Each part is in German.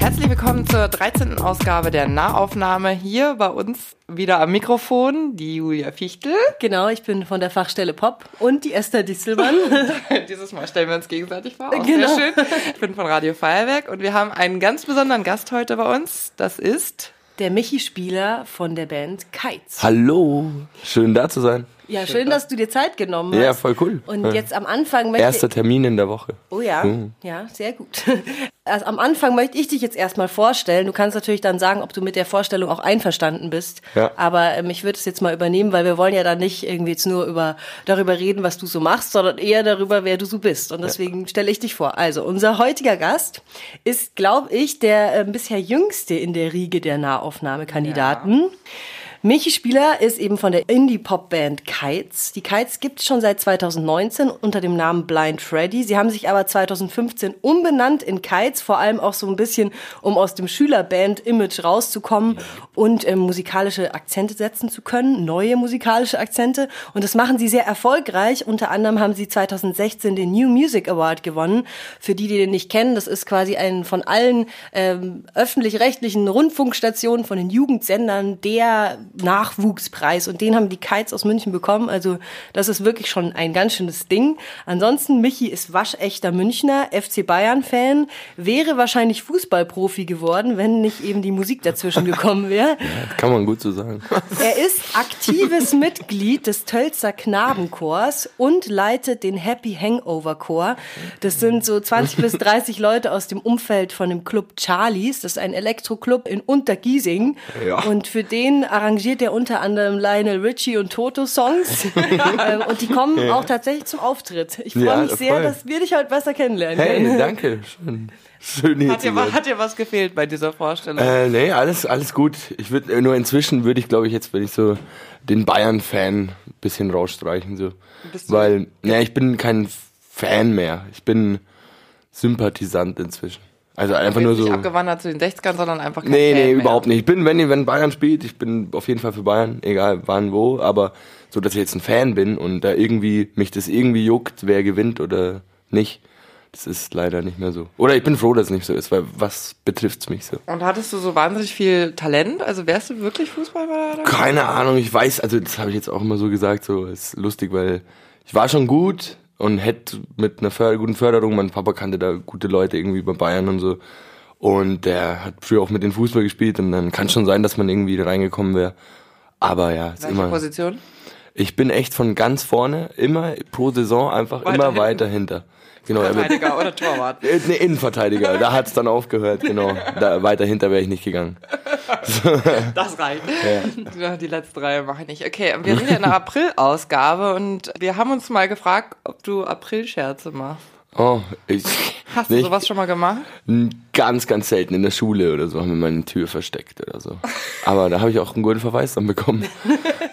Herzlich willkommen zur 13. Ausgabe der Nahaufnahme. Hier bei uns wieder am Mikrofon die Julia Fichtel. Genau, ich bin von der Fachstelle Pop und die Esther Distelmann. Dieses Mal stellen wir uns gegenseitig vor. Auch genau. Sehr schön. Ich bin von Radio Feuerwerk und wir haben einen ganz besonderen Gast heute bei uns. Das ist der Michi-Spieler von der Band Kites. Hallo, schön da zu sein. Ja, schön, dass du dir Zeit genommen hast. Ja, voll cool. Und ja. jetzt am Anfang möchte Erster Termin in der Woche. Oh ja, mhm. ja, sehr gut. Also am Anfang möchte ich dich jetzt erstmal vorstellen. Du kannst natürlich dann sagen, ob du mit der Vorstellung auch einverstanden bist. Ja. Aber ähm, ich würde es jetzt mal übernehmen, weil wir wollen ja dann nicht irgendwie jetzt nur über, darüber reden, was du so machst, sondern eher darüber, wer du so bist. Und deswegen ja. stelle ich dich vor. Also, unser heutiger Gast ist, glaube ich, der äh, bisher jüngste in der Riege der Nahaufnahmekandidaten. Ja. Michi Spieler ist eben von der Indie-Pop-Band Kites. Die Kites gibt es schon seit 2019 unter dem Namen Blind Freddy. Sie haben sich aber 2015 umbenannt in Kites, vor allem auch so ein bisschen, um aus dem Schülerband-Image rauszukommen und äh, musikalische Akzente setzen zu können, neue musikalische Akzente. Und das machen sie sehr erfolgreich. Unter anderem haben sie 2016 den New Music Award gewonnen. Für die, die den nicht kennen, das ist quasi ein von allen ähm, öffentlich-rechtlichen Rundfunkstationen, von den Jugendsendern der Nachwuchspreis und den haben die Kites aus München bekommen. Also das ist wirklich schon ein ganz schönes Ding. Ansonsten, Michi ist waschechter Münchner, FC Bayern-Fan, wäre wahrscheinlich Fußballprofi geworden, wenn nicht eben die Musik dazwischen gekommen wäre. Ja, kann man gut so sagen. Er ist aktives Mitglied des Tölzer Knabenchors und leitet den Happy Hangover Chor. Das sind so 20 bis 30 Leute aus dem Umfeld von dem Club Charlies. Das ist ein Elektroclub in Untergiesing. Ja. Und für den arrangiert arrangiert er unter anderem Lionel Richie und Toto Songs. ähm, und die kommen ja. auch tatsächlich zum Auftritt. Ich freue ja, mich sehr, voll. dass wir dich heute besser kennenlernen hey, können. danke. Schön. Schön hat, dir, hat dir was gefehlt bei dieser Vorstellung? Äh, nee, alles, alles gut. Ich würde äh, nur inzwischen würde ich, glaube ich, jetzt, wenn ich so den Bayern-Fan ein bisschen rausstreichen. So. Weil, nee, ich bin kein Fan mehr. Ich bin Sympathisant inzwischen. Also einfach nur so. Nicht abgewandert zu den 60ern, sondern einfach kein Nee, Fan nee, mehr. überhaupt nicht. Ich bin, wenn, wenn Bayern spielt, ich bin auf jeden Fall für Bayern, egal wann, wo, aber so, dass ich jetzt ein Fan bin und da irgendwie, mich das irgendwie juckt, wer gewinnt oder nicht. Das ist leider nicht mehr so. Oder ich bin froh, dass es nicht so ist, weil was betrifft es mich so? Und hattest du so wahnsinnig viel Talent? Also wärst du wirklich Fußballer? Keine Ahnung, ich weiß, also das habe ich jetzt auch immer so gesagt, so ist lustig, weil ich war schon gut, und hätte mit einer Förder guten Förderung, mein Papa kannte da gute Leute irgendwie bei Bayern und so. Und der hat früher auch mit den Fußball gespielt und dann kann schon sein, dass man irgendwie reingekommen wäre. Aber ja, ist Welche immer. Position? Ich bin echt von ganz vorne, immer pro Saison einfach weiter immer hinten. weiter hinter. Genau, Verteidiger oder Torwart? Äh, ne, Innenverteidiger, da hat's dann aufgehört, genau. Da, weiter hinter wäre ich nicht gegangen. Das reicht. Ja. Die letzten drei mache ich nicht. Okay, wir sind ja in der April-Ausgabe und wir haben uns mal gefragt, ob du April-Scherze machst. Oh, ich. Hast du sowas schon mal gemacht? Ganz, ganz selten in der Schule oder so haben wir meine Tür versteckt oder so. Aber da habe ich auch einen guten Verweis dann bekommen.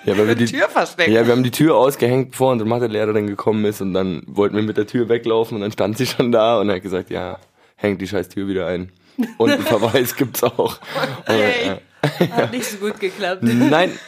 Ja, weil wir die Tür versteckt. Ja, wir haben die Tür ausgehängt, bevor unsere Mathelehrerin gekommen ist und dann wollten wir mit der Tür weglaufen und dann stand sie schon da und hat gesagt, ja, hängt die scheiß Tür wieder ein. Und einen Verweis gibt's auch. Okay. Hat nicht so gut geklappt. Nein.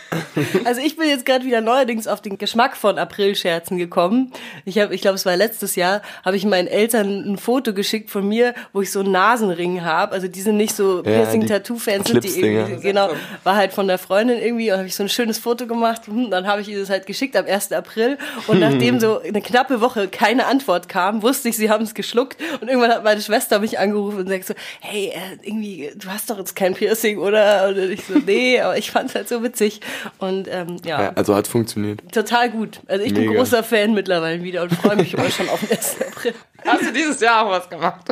Also ich bin jetzt gerade wieder neuerdings auf den Geschmack von Aprilscherzen gekommen. Ich habe, ich glaube, es war letztes Jahr, habe ich meinen Eltern ein Foto geschickt von mir, wo ich so einen Nasenring habe. Also die sind nicht so Piercing-Tattoo-Fans, sind die irgendwie, genau, war halt von der Freundin irgendwie und habe ich so ein schönes Foto gemacht. Hm, dann habe ich ihr das halt geschickt am 1. April und nachdem so eine knappe Woche keine Antwort kam, wusste ich, sie haben es geschluckt und irgendwann hat meine Schwester mich angerufen und sagt so, hey, äh, irgendwie, du hast doch jetzt kein Piercing, oder? Und ich so, nee, aber ich fand es halt so witzig. Und ähm, ja. ja. Also hat funktioniert. Total gut. Also ich Mega. bin großer Fan mittlerweile wieder und freue mich immer schon auf den 1. April. Hast du dieses Jahr auch was gemacht?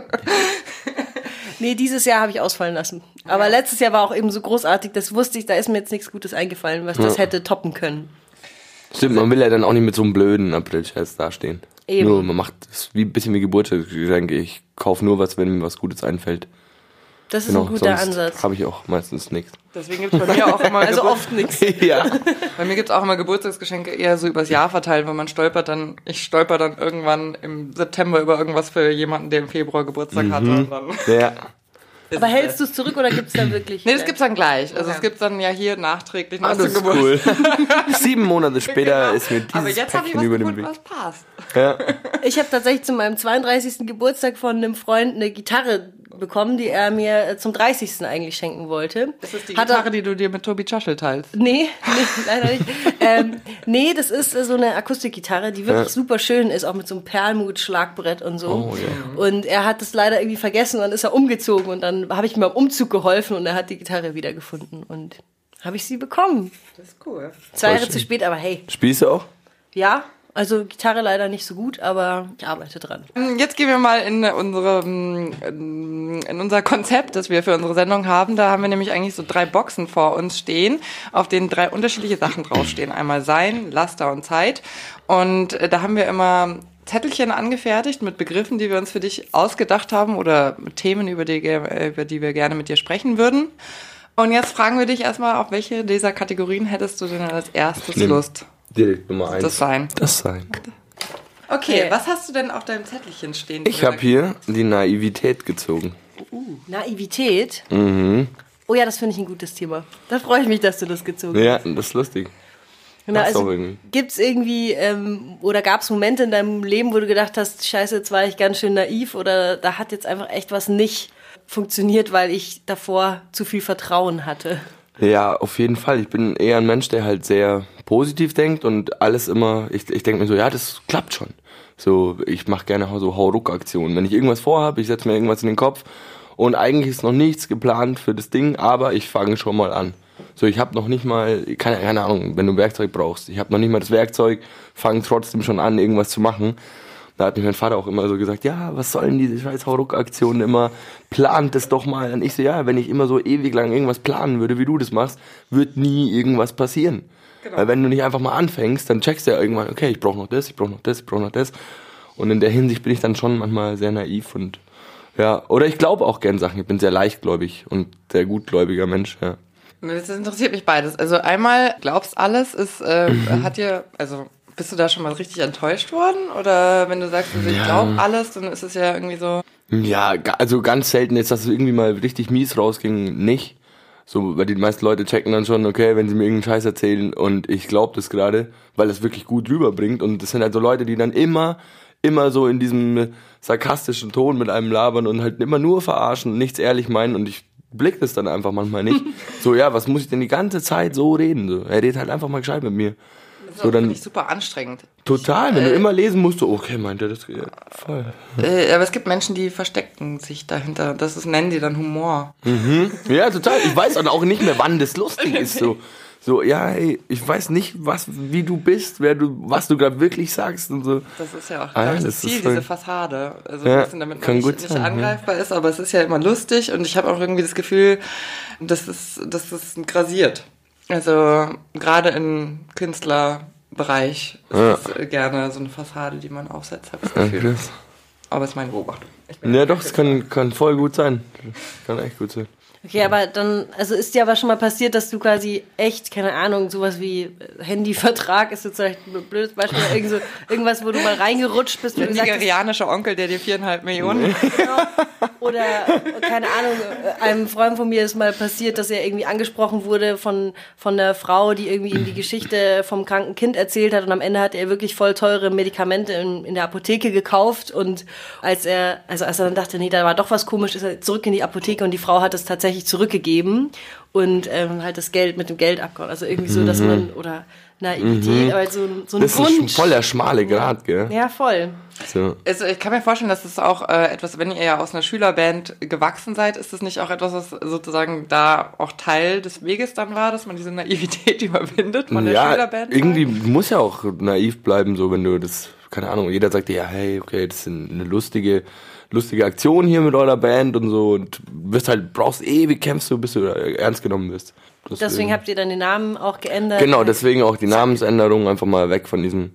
nee, dieses Jahr habe ich ausfallen lassen. Aber ja. letztes Jahr war auch eben so großartig, das wusste ich, da ist mir jetzt nichts Gutes eingefallen, was das hätte toppen können. Stimmt, man will ja dann auch nicht mit so einem blöden April-Scherz dastehen. Eben. Nur man macht es wie ein bisschen wie Geburtstagsgeschenke. Ich kaufe nur was, wenn mir was Gutes einfällt. Das ist genau, ein guter Ansatz. Habe ich auch meistens nichts. Deswegen gibt es bei mir auch immer. also oft nichts. ja. Bei mir gibt es auch immer Geburtstagsgeschenke eher so übers Jahr verteilt, weil man stolpert dann, ich stolper dann irgendwann im September über irgendwas für jemanden, der im Februar Geburtstag mhm. hatte. Und dann ja. Aber hältst du es zurück oder gibt es dann wirklich? Nee, das gibt es dann gleich. Also okay. es gibt dann ja hier nachträglich nach das ist cool. Sieben Monate später genau. ist mir dieses Aber jetzt habe ich was über gefunden, was passt. Ja. Ich habe tatsächlich zu meinem 32. Geburtstag von einem Freund eine Gitarre bekommen, die er mir äh, zum 30. eigentlich schenken wollte. Das ist die Hat Gitarre, er, die du dir mit Tobi Chaschel teilst. Nee, nee leider nicht. ähm, nee, das ist äh, so eine Akustikgitarre, die wirklich ja. super schön ist, auch mit so einem Perlmut-Schlagbrett und so. Oh, yeah. Und er hat es leider irgendwie vergessen und dann ist er umgezogen und dann habe ich ihm beim Umzug geholfen und er hat die Gitarre wiedergefunden und habe ich sie bekommen. Das ist cool. Zwei Jahre zu spät, aber hey. Spielst du auch? Ja, also Gitarre leider nicht so gut, aber ich arbeite dran. Jetzt gehen wir mal in unsere in unser Konzept, das wir für unsere Sendung haben. Da haben wir nämlich eigentlich so drei Boxen vor uns stehen, auf denen drei unterschiedliche Sachen draufstehen. Einmal Sein, Laster und Zeit. Und äh, da haben wir immer Zettelchen angefertigt mit Begriffen, die wir uns für dich ausgedacht haben oder Themen, über die, über die wir gerne mit dir sprechen würden. Und jetzt fragen wir dich erstmal, auf welche dieser Kategorien hättest du denn als erstes Lust? Direkt Nummer eins. Das Sein. Das Sein. Okay, okay, was hast du denn auf deinem Zettelchen stehen? Ich habe hier die Naivität gezogen. Uh, Naivität? Mhm. Oh ja, das finde ich ein gutes Thema. Da freue ich mich, dass du das gezogen ja, hast. Ja, das ist lustig. Genau, also gibt es irgendwie ähm, oder gab es Momente in deinem Leben, wo du gedacht hast, scheiße, jetzt war ich ganz schön naiv oder da hat jetzt einfach echt was nicht funktioniert, weil ich davor zu viel Vertrauen hatte? Ja, auf jeden Fall. Ich bin eher ein Mensch, der halt sehr positiv denkt und alles immer, ich, ich denke mir so, ja, das klappt schon. So, ich mache gerne so Hauruck-Aktionen. Wenn ich irgendwas vorhabe, ich setze mir irgendwas in den Kopf und eigentlich ist noch nichts geplant für das Ding, aber ich fange schon mal an. So, ich habe noch nicht mal, keine, keine Ahnung, wenn du Werkzeug brauchst, ich habe noch nicht mal das Werkzeug, fange trotzdem schon an, irgendwas zu machen. Da hat mein Vater auch immer so gesagt, ja, was sollen diese scheiß Hauruck-Aktionen immer? Plant es doch mal. Und ich so, ja, wenn ich immer so ewig lang irgendwas planen würde, wie du das machst, wird nie irgendwas passieren. Genau. Weil wenn du nicht einfach mal anfängst, dann checkst du ja irgendwann, okay, ich brauche noch das, ich brauche noch das, ich brauche noch das. Und in der Hinsicht bin ich dann schon manchmal sehr naiv und ja, oder ich glaube auch gern Sachen. Ich bin sehr leichtgläubig und sehr gutgläubiger Mensch, ja. Das interessiert mich beides. Also einmal glaubst alles, ist äh, mhm. hat dir also bist du da schon mal richtig enttäuscht worden? Oder wenn du sagst, also ich ja. glaube alles, dann ist es ja irgendwie so. Ja, also ganz selten ist, dass es irgendwie mal richtig mies rausging, nicht. So, weil die meisten Leute checken dann schon, okay, wenn sie mir irgendeinen Scheiß erzählen und ich glaube das gerade, weil es wirklich gut rüberbringt. Und das sind halt so Leute, die dann immer, immer so in diesem sarkastischen Ton mit einem labern und halt immer nur verarschen und nichts ehrlich meinen und ich blick das dann einfach manchmal nicht. so, ja, was muss ich denn die ganze Zeit so reden? So, er redet halt einfach mal gescheit mit mir ist so, dann, super anstrengend. Total, wenn äh, du immer lesen musst, du, okay, meint er das ja, voll. Äh, aber es gibt Menschen, die verstecken sich dahinter. Das ist, nennen die dann Humor. Mhm. Ja, total. Ich weiß auch nicht mehr, wann das lustig ist. So, so ja, hey, ich weiß nicht, was, wie du bist, wer du, was du gerade wirklich sagst und so. Das ist ja auch ah, das, das Ziel, diese Fassade. Also ja, ein bisschen, damit man nicht, nicht angreifbar ja. ist, aber es ist ja immer lustig und ich habe auch irgendwie das Gefühl, dass es, dass es grasiert. Also gerade im Künstlerbereich ja. ist es gerne so eine Fassade, die man aufsetzt, habe ich das Gefühl. Ja, Aber es ist meine Beobachtung. Ja, doch, es kann, kann voll gut sein. Kann echt gut sein. Okay, aber dann, also ist dir aber schon mal passiert, dass du quasi echt, keine Ahnung, sowas wie Handyvertrag ist jetzt vielleicht ein blödes Beispiel, irgend so, irgendwas, wo du mal reingerutscht bist. Der nigerianische Onkel, der dir viereinhalb Millionen. Genau. Oder, keine Ahnung, einem Freund von mir ist mal passiert, dass er irgendwie angesprochen wurde von, von einer Frau, die irgendwie ihm die Geschichte vom kranken Kind erzählt hat und am Ende hat er wirklich voll teure Medikamente in, in der Apotheke gekauft und als er, also als er dann dachte, nee, da war doch was komisch, ist er zurück in die Apotheke und die Frau hat es tatsächlich tatsächlich zurückgegeben und ähm, halt das Geld mit dem Geld abgehauen. Also irgendwie so, dass mhm. man, oder Naivität, mhm. aber so, so ein das Wunsch. Das ist voll der schmale Grad, gell? Ja, voll. So. Also ich kann mir vorstellen, dass das auch äh, etwas, wenn ihr ja aus einer Schülerband gewachsen seid, ist das nicht auch etwas, was sozusagen da auch Teil des Weges dann war, dass man diese Naivität überwindet von der ja, Schülerband? Irgendwie muss ja auch naiv bleiben, so wenn du das, keine Ahnung, jeder sagt dir, ja, hey, okay, das ist eine lustige lustige Aktion hier mit eurer Band und so und wirst halt, brauchst ewig, kämpfst du, bis du ernst genommen wirst. Deswegen, deswegen habt ihr dann den Namen auch geändert? Genau, deswegen auch die Namensänderung, einfach mal weg von diesem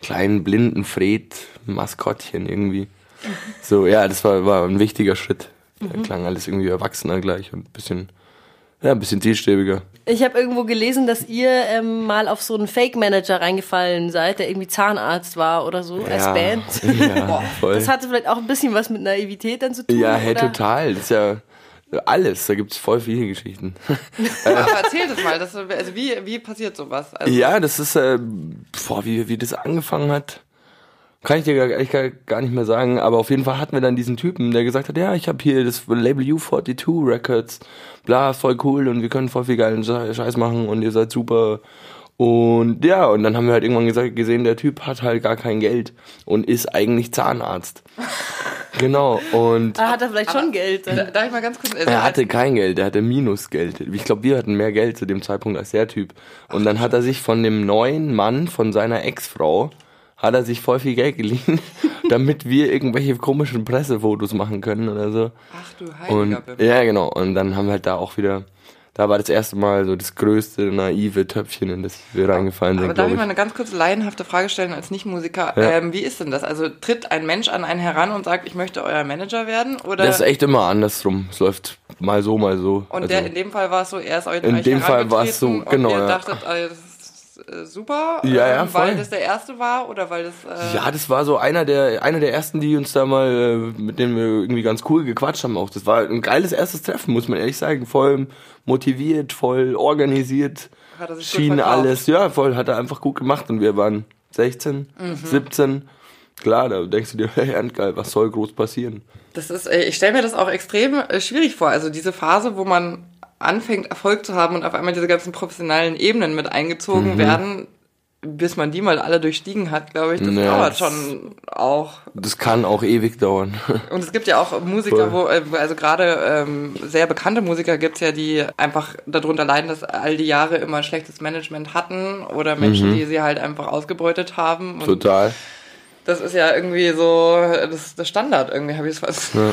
kleinen blinden Fred-Maskottchen irgendwie. So, ja, das war, war ein wichtiger Schritt. Mhm. Klang alles irgendwie erwachsener gleich und ein bisschen, ja, ein bisschen zielstrebiger. Ich habe irgendwo gelesen, dass ihr ähm, mal auf so einen Fake-Manager reingefallen seid, der irgendwie Zahnarzt war oder so, ja, als Band. Ja, voll. Das hatte vielleicht auch ein bisschen was mit Naivität dann zu tun. Ja, hey, oder? total. Das ist ja alles, da gibt es voll viele Geschichten. Aber erzähl das mal, das, also wie, wie passiert sowas? Also ja, das ist, äh, boah, wie, wie das angefangen hat, kann ich dir gar, ich gar nicht mehr sagen, aber auf jeden Fall hatten wir dann diesen Typen, der gesagt hat, ja, ich habe hier das Label U42 Records, bla, voll cool und wir können voll viel geilen Scheiß machen und ihr seid super. Und ja, und dann haben wir halt irgendwann gesagt, gesehen, der Typ hat halt gar kein Geld und ist eigentlich Zahnarzt. genau, und. Ah, hat er vielleicht schon Geld? Dann? Darf ich mal ganz kurz. Also er hatte kein Geld, er hatte Minusgeld. Ich glaube, wir hatten mehr Geld zu dem Zeitpunkt als der Typ. Und dann hat er sich von dem neuen Mann, von seiner Ex-Frau, hat er sich voll viel Geld geliehen, damit wir irgendwelche komischen Pressefotos machen können oder so. Ach du Heiliger und, Ja, genau. Und dann haben wir halt da auch wieder, da war das erste Mal so das größte naive Töpfchen, in das wir reingefallen sind. Aber darf ich mal eine ganz kurze laienhafte Frage stellen als Nichtmusiker? Ja. Ähm, wie ist denn das? Also tritt ein Mensch an einen heran und sagt, ich möchte euer Manager werden? Oder? Das ist echt immer andersrum. Es läuft mal so, mal so. Und also der, in dem Fall war es so, er ist euch In dem Fall war es so, genau. Und ihr ja. dachtet, also, äh, super, ja, ja, ähm, weil das der erste war oder weil das. Äh ja, das war so einer der einer der ersten, die uns da mal äh, mit dem wir irgendwie ganz cool gequatscht haben. Auch das war ein geiles erstes Treffen, muss man ehrlich sagen. Voll motiviert, voll organisiert, hat er sich schien alles. Ja, voll hat er einfach gut gemacht und wir waren 16, mhm. 17. Klar, da denkst du dir, hey, geil, was soll groß passieren? Das ist, äh, ich stelle mir das auch extrem äh, schwierig vor. Also diese Phase, wo man anfängt, Erfolg zu haben und auf einmal diese ganzen professionellen Ebenen mit eingezogen mhm. werden, bis man die mal alle durchstiegen hat, glaube ich, das ja, dauert schon auch. Das kann auch ewig dauern. Und es gibt ja auch Musiker, wo, äh, also gerade ähm, sehr bekannte Musiker gibt's ja, die einfach darunter leiden, dass all die Jahre immer schlechtes Management hatten oder Menschen, mhm. die sie halt einfach ausgebeutet haben. Total das ist ja irgendwie so das, das Standard, irgendwie habe ich es fast. Ja.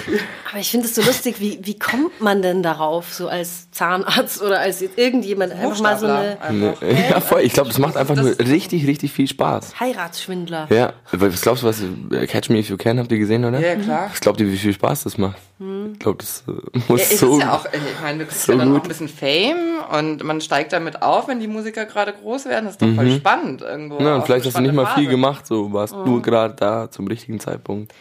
Aber ich finde es so lustig, wie, wie kommt man denn darauf, so als Zahnarzt oder als irgendjemand einfach mal so eine. Einfach. Ja, voll. Ich glaube, das macht einfach das nur richtig, richtig viel Spaß. Heiratsschwindler. Ja, was glaubst du, was Catch Me If You Can habt ihr gesehen, oder? Ja, klar. Was glaubt ihr, wie viel Spaß das macht? Hm. Ich glaube, das äh, muss ja, so. Ist ja auch, ich meine, du kriegst so ja dann gut. auch ein bisschen Fame und man steigt damit auf, wenn die Musiker gerade groß werden. Das ist doch voll mhm. spannend irgendwo. Ja, und vielleicht hast du nicht mal Phase. viel gemacht, so warst mhm. nur gerade da zum richtigen Zeitpunkt.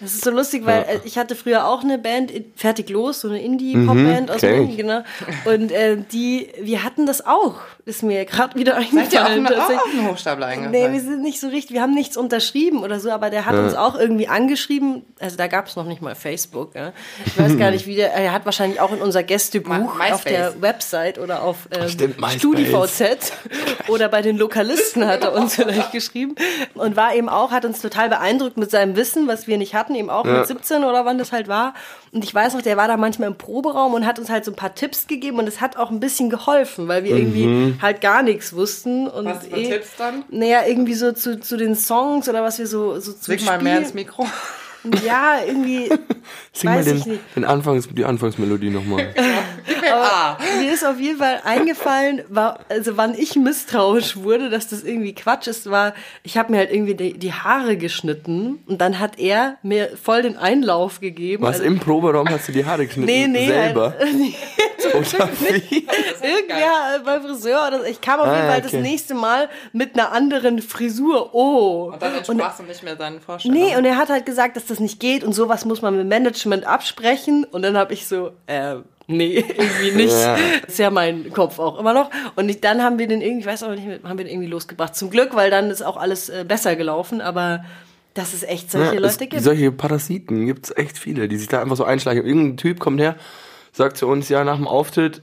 Das ist so lustig, weil ja. Äh, ich hatte früher auch eine Band, Fertig Los, so eine Indie-Pop-Band mhm, aus Berlin, genau. Und äh, die, wir hatten das auch, ist mir gerade wieder eingefallen. Seid ihr auch, auch einen Hochstapler eingefallen? Nee, wir sind nicht so richtig, wir haben nichts unterschrieben oder so, aber der hat ja. uns auch irgendwie angeschrieben, also da gab es noch nicht mal Facebook, ja. ich weiß gar nicht, wie der, er hat wahrscheinlich auch in unser Gästebuch My, auf der Website oder auf ähm, StudiVZ oder bei den Lokalisten hat er uns vielleicht geschrieben und war eben auch, hat uns total beeindruckt mit seinem Wissen, was wir nicht hatten hatten, eben auch ja. mit 17 oder wann das halt war. Und ich weiß noch, der war da manchmal im Proberaum und hat uns halt so ein paar Tipps gegeben und es hat auch ein bisschen geholfen, weil wir mhm. irgendwie halt gar nichts wussten. Und was für eh, Tipps dann? Naja, irgendwie so zu, zu den Songs oder was wir so, so zu Sing mal mehr ins Mikro. Ja, irgendwie. Sing mal den, den Anfangs, die Anfangsmelodie nochmal. Aber mir ist auf jeden Fall eingefallen, war, also wann ich misstrauisch wurde, dass das irgendwie Quatsch ist, war, ich habe mir halt irgendwie die, die, Haare geschnitten und dann hat er mir voll den Einlauf gegeben. Was, also, im Proberaum hast du die Haare geschnitten? Nee, nee. Selber? Halt, nee, oder wie? Irgendwer beim Friseur oder ich kam auf jeden ah, Fall okay. das nächste Mal mit einer anderen Frisur. Oh. Und dann entsprachst du nicht mehr seinen Vorstellungen. Nee, und er hat halt gesagt, dass das nicht geht und sowas muss man mit Management absprechen. Und dann habe ich so, äh, nee, irgendwie nicht. Ja. Das ist ja mein Kopf auch immer noch. Und ich, dann haben wir den irgendwie, ich weiß auch nicht, haben wir den irgendwie losgebracht. Zum Glück, weil dann ist auch alles äh, besser gelaufen, aber dass es echt solche ja, Leute gibt. Solche Parasiten gibt es echt viele, die sich da einfach so einschleichen. Irgendein Typ kommt her, sagt zu uns, ja, nach dem Auftritt,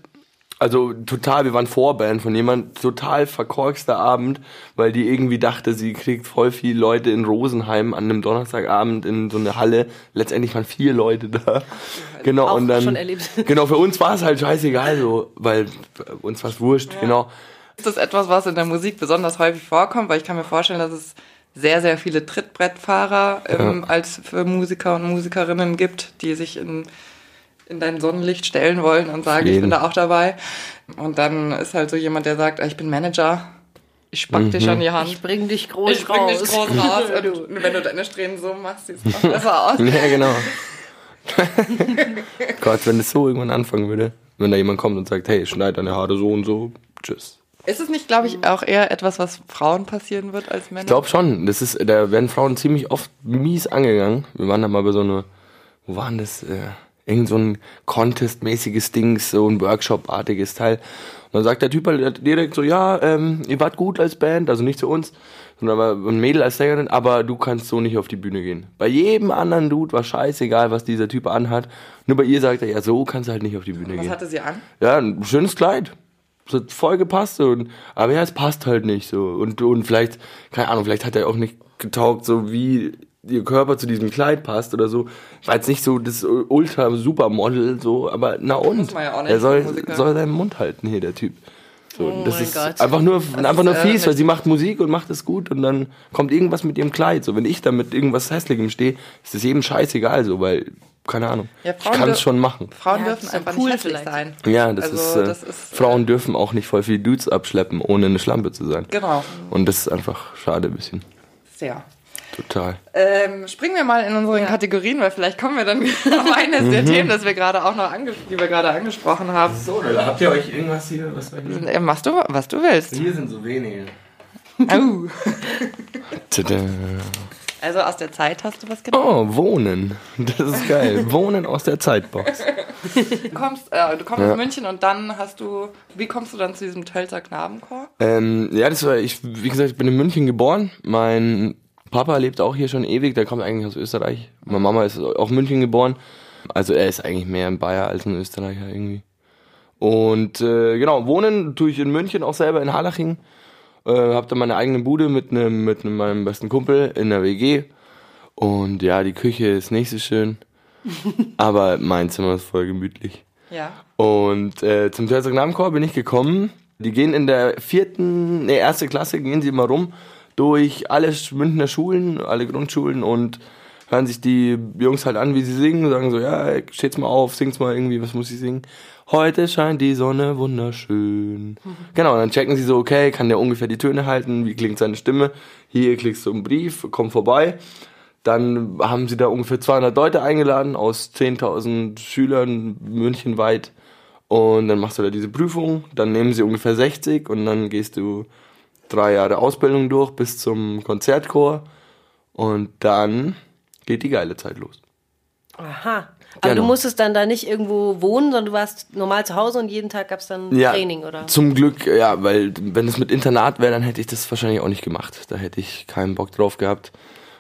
also total, wir waren Vorband von jemand, total verkorkster Abend, weil die irgendwie dachte, sie kriegt voll viele Leute in Rosenheim an einem Donnerstagabend in so eine Halle. Letztendlich waren vier Leute da. Genau, Auch und dann. Genau, für uns war es halt scheißegal, so, weil uns war es wurscht, ja. genau. Ist das etwas, was in der Musik besonders häufig vorkommt? Weil ich kann mir vorstellen, dass es sehr, sehr viele Trittbrettfahrer ähm, ja. als für Musiker und Musikerinnen gibt, die sich in in dein Sonnenlicht stellen wollen und sagen, ich bin da auch dabei. Und dann ist halt so jemand, der sagt, ich bin Manager, ich spack mhm. dich an die Hand. Ich bring dich groß ich bring raus. dich groß raus. und wenn du deine Strähnen so machst, sieht es besser aus. ja, genau. Gott, wenn das so irgendwann anfangen würde, wenn da jemand kommt und sagt, hey, schneid deine Haare so und so, tschüss. Ist es nicht, glaube ich, auch eher etwas, was Frauen passieren wird als Männer? Ich glaube schon. Das ist, da werden Frauen ziemlich oft mies angegangen. Wir waren da mal bei so einer, wo waren das? Äh, irgend so ein Contest-mäßiges Ding, so ein Workshop-artiges Teil. Und dann sagt der Typ halt direkt so, ja, ähm, ihr wart gut als Band, also nicht zu uns, sondern aber ein Mädel als Sängerin, aber du kannst so nicht auf die Bühne gehen. Bei jedem anderen Dude war scheißegal, was dieser Typ anhat. Nur bei ihr sagt er, ja, so kannst du halt nicht auf die Bühne was gehen. Was hatte sie an? Ja, ein schönes Kleid. Es hat voll gepasst. Und, aber ja, es passt halt nicht so. Und, und vielleicht, keine Ahnung, vielleicht hat er auch nicht getaugt, so wie ihr Körper zu diesem Kleid passt oder so. War jetzt nicht so das ultra Supermodel, so, aber na und? ja auch nicht er soll, soll seinen Mund halten hier, der Typ. So, Oh das mein ist Gott. einfach nur, einfach nur ist, äh, fies, weil sie macht Musik und macht es gut und dann kommt irgendwas mit ihrem Kleid. So, wenn ich da mit irgendwas Hässlichem stehe, ist es jedem scheißegal, so, weil, keine Ahnung. Ja, ich kann es schon machen. Frauen Ja, dürfen einfach cool nicht hässlich vielleicht. sein. Ja, das, Also, ist, äh, das ist, äh, Frauen dürfen auch nicht voll viel Dudes abschleppen, ohne eine Schlampe zu sein. Genau, Und das ist einfach schade ein bisschen. sehr. Total. Ähm, springen wir mal in unsere Kategorien, weil vielleicht kommen wir dann auf eines Mhm. der Themen, das wir gerade auch noch die wir gerade angesprochen haben. So, habt ihr euch irgendwas hier? Was? Äh, Machst du, was du willst. Hier sind so wenige. Au. Tada. Also aus der Zeit hast du was genommen. Oh, Wohnen. Das ist geil. Wohnen aus der Zeitbox. Du kommst, äh, du kommst Ja. aus München und dann hast du, wie kommst du dann zu diesem Tölzer Knabenchor? Ähm, ja, das war, ich, wie gesagt, ich bin in München geboren. Mein Papa lebt auch hier schon ewig, der kommt eigentlich aus Österreich. Meine Mama ist auch in München geboren. Also er ist eigentlich mehr ein Bayer als ein Österreicher irgendwie. Und äh, genau, wohnen tue ich in München auch selber in Harlaching. Äh, hab da meine eigene Bude mit einem mit einem, meinem besten Kumpel in der WG. Und ja, die Küche ist nicht so schön. aber mein Zimmer ist voll gemütlich. Ja. Und äh, zum Tölzer Knabenchor bin ich gekommen. Die gehen in der vierten, nee, erste Klasse, gehen sie immer rum durch alle Münchner Schulen, alle Grundschulen und hören sich die Jungs halt an, wie sie singen, sagen so, ja, steht's mal auf, singt's mal irgendwie, was muss ich singen? Heute scheint die Sonne wunderschön. Genau, dann checken sie so, okay, kann der ungefähr die Töne halten, wie klingt seine Stimme? Hier klickst du einen Brief, komm vorbei. Dann haben sie da ungefähr 200 Leute eingeladen aus 10.000 Schülern münchenweit. Und dann machst du da diese Prüfung. Dann nehmen sie ungefähr 60 und dann gehst du drei Jahre Ausbildung durch bis zum Konzertchor. Und dann geht die geile Zeit los. Aha. Aber Genau. du musstest dann da nicht irgendwo wohnen, sondern du warst normal zu Hause und jeden Tag gab es dann Training, oder? Zum Glück, ja, weil wenn es mit Internat wäre, dann hätte ich das wahrscheinlich auch nicht gemacht. Da hätte ich keinen Bock drauf gehabt,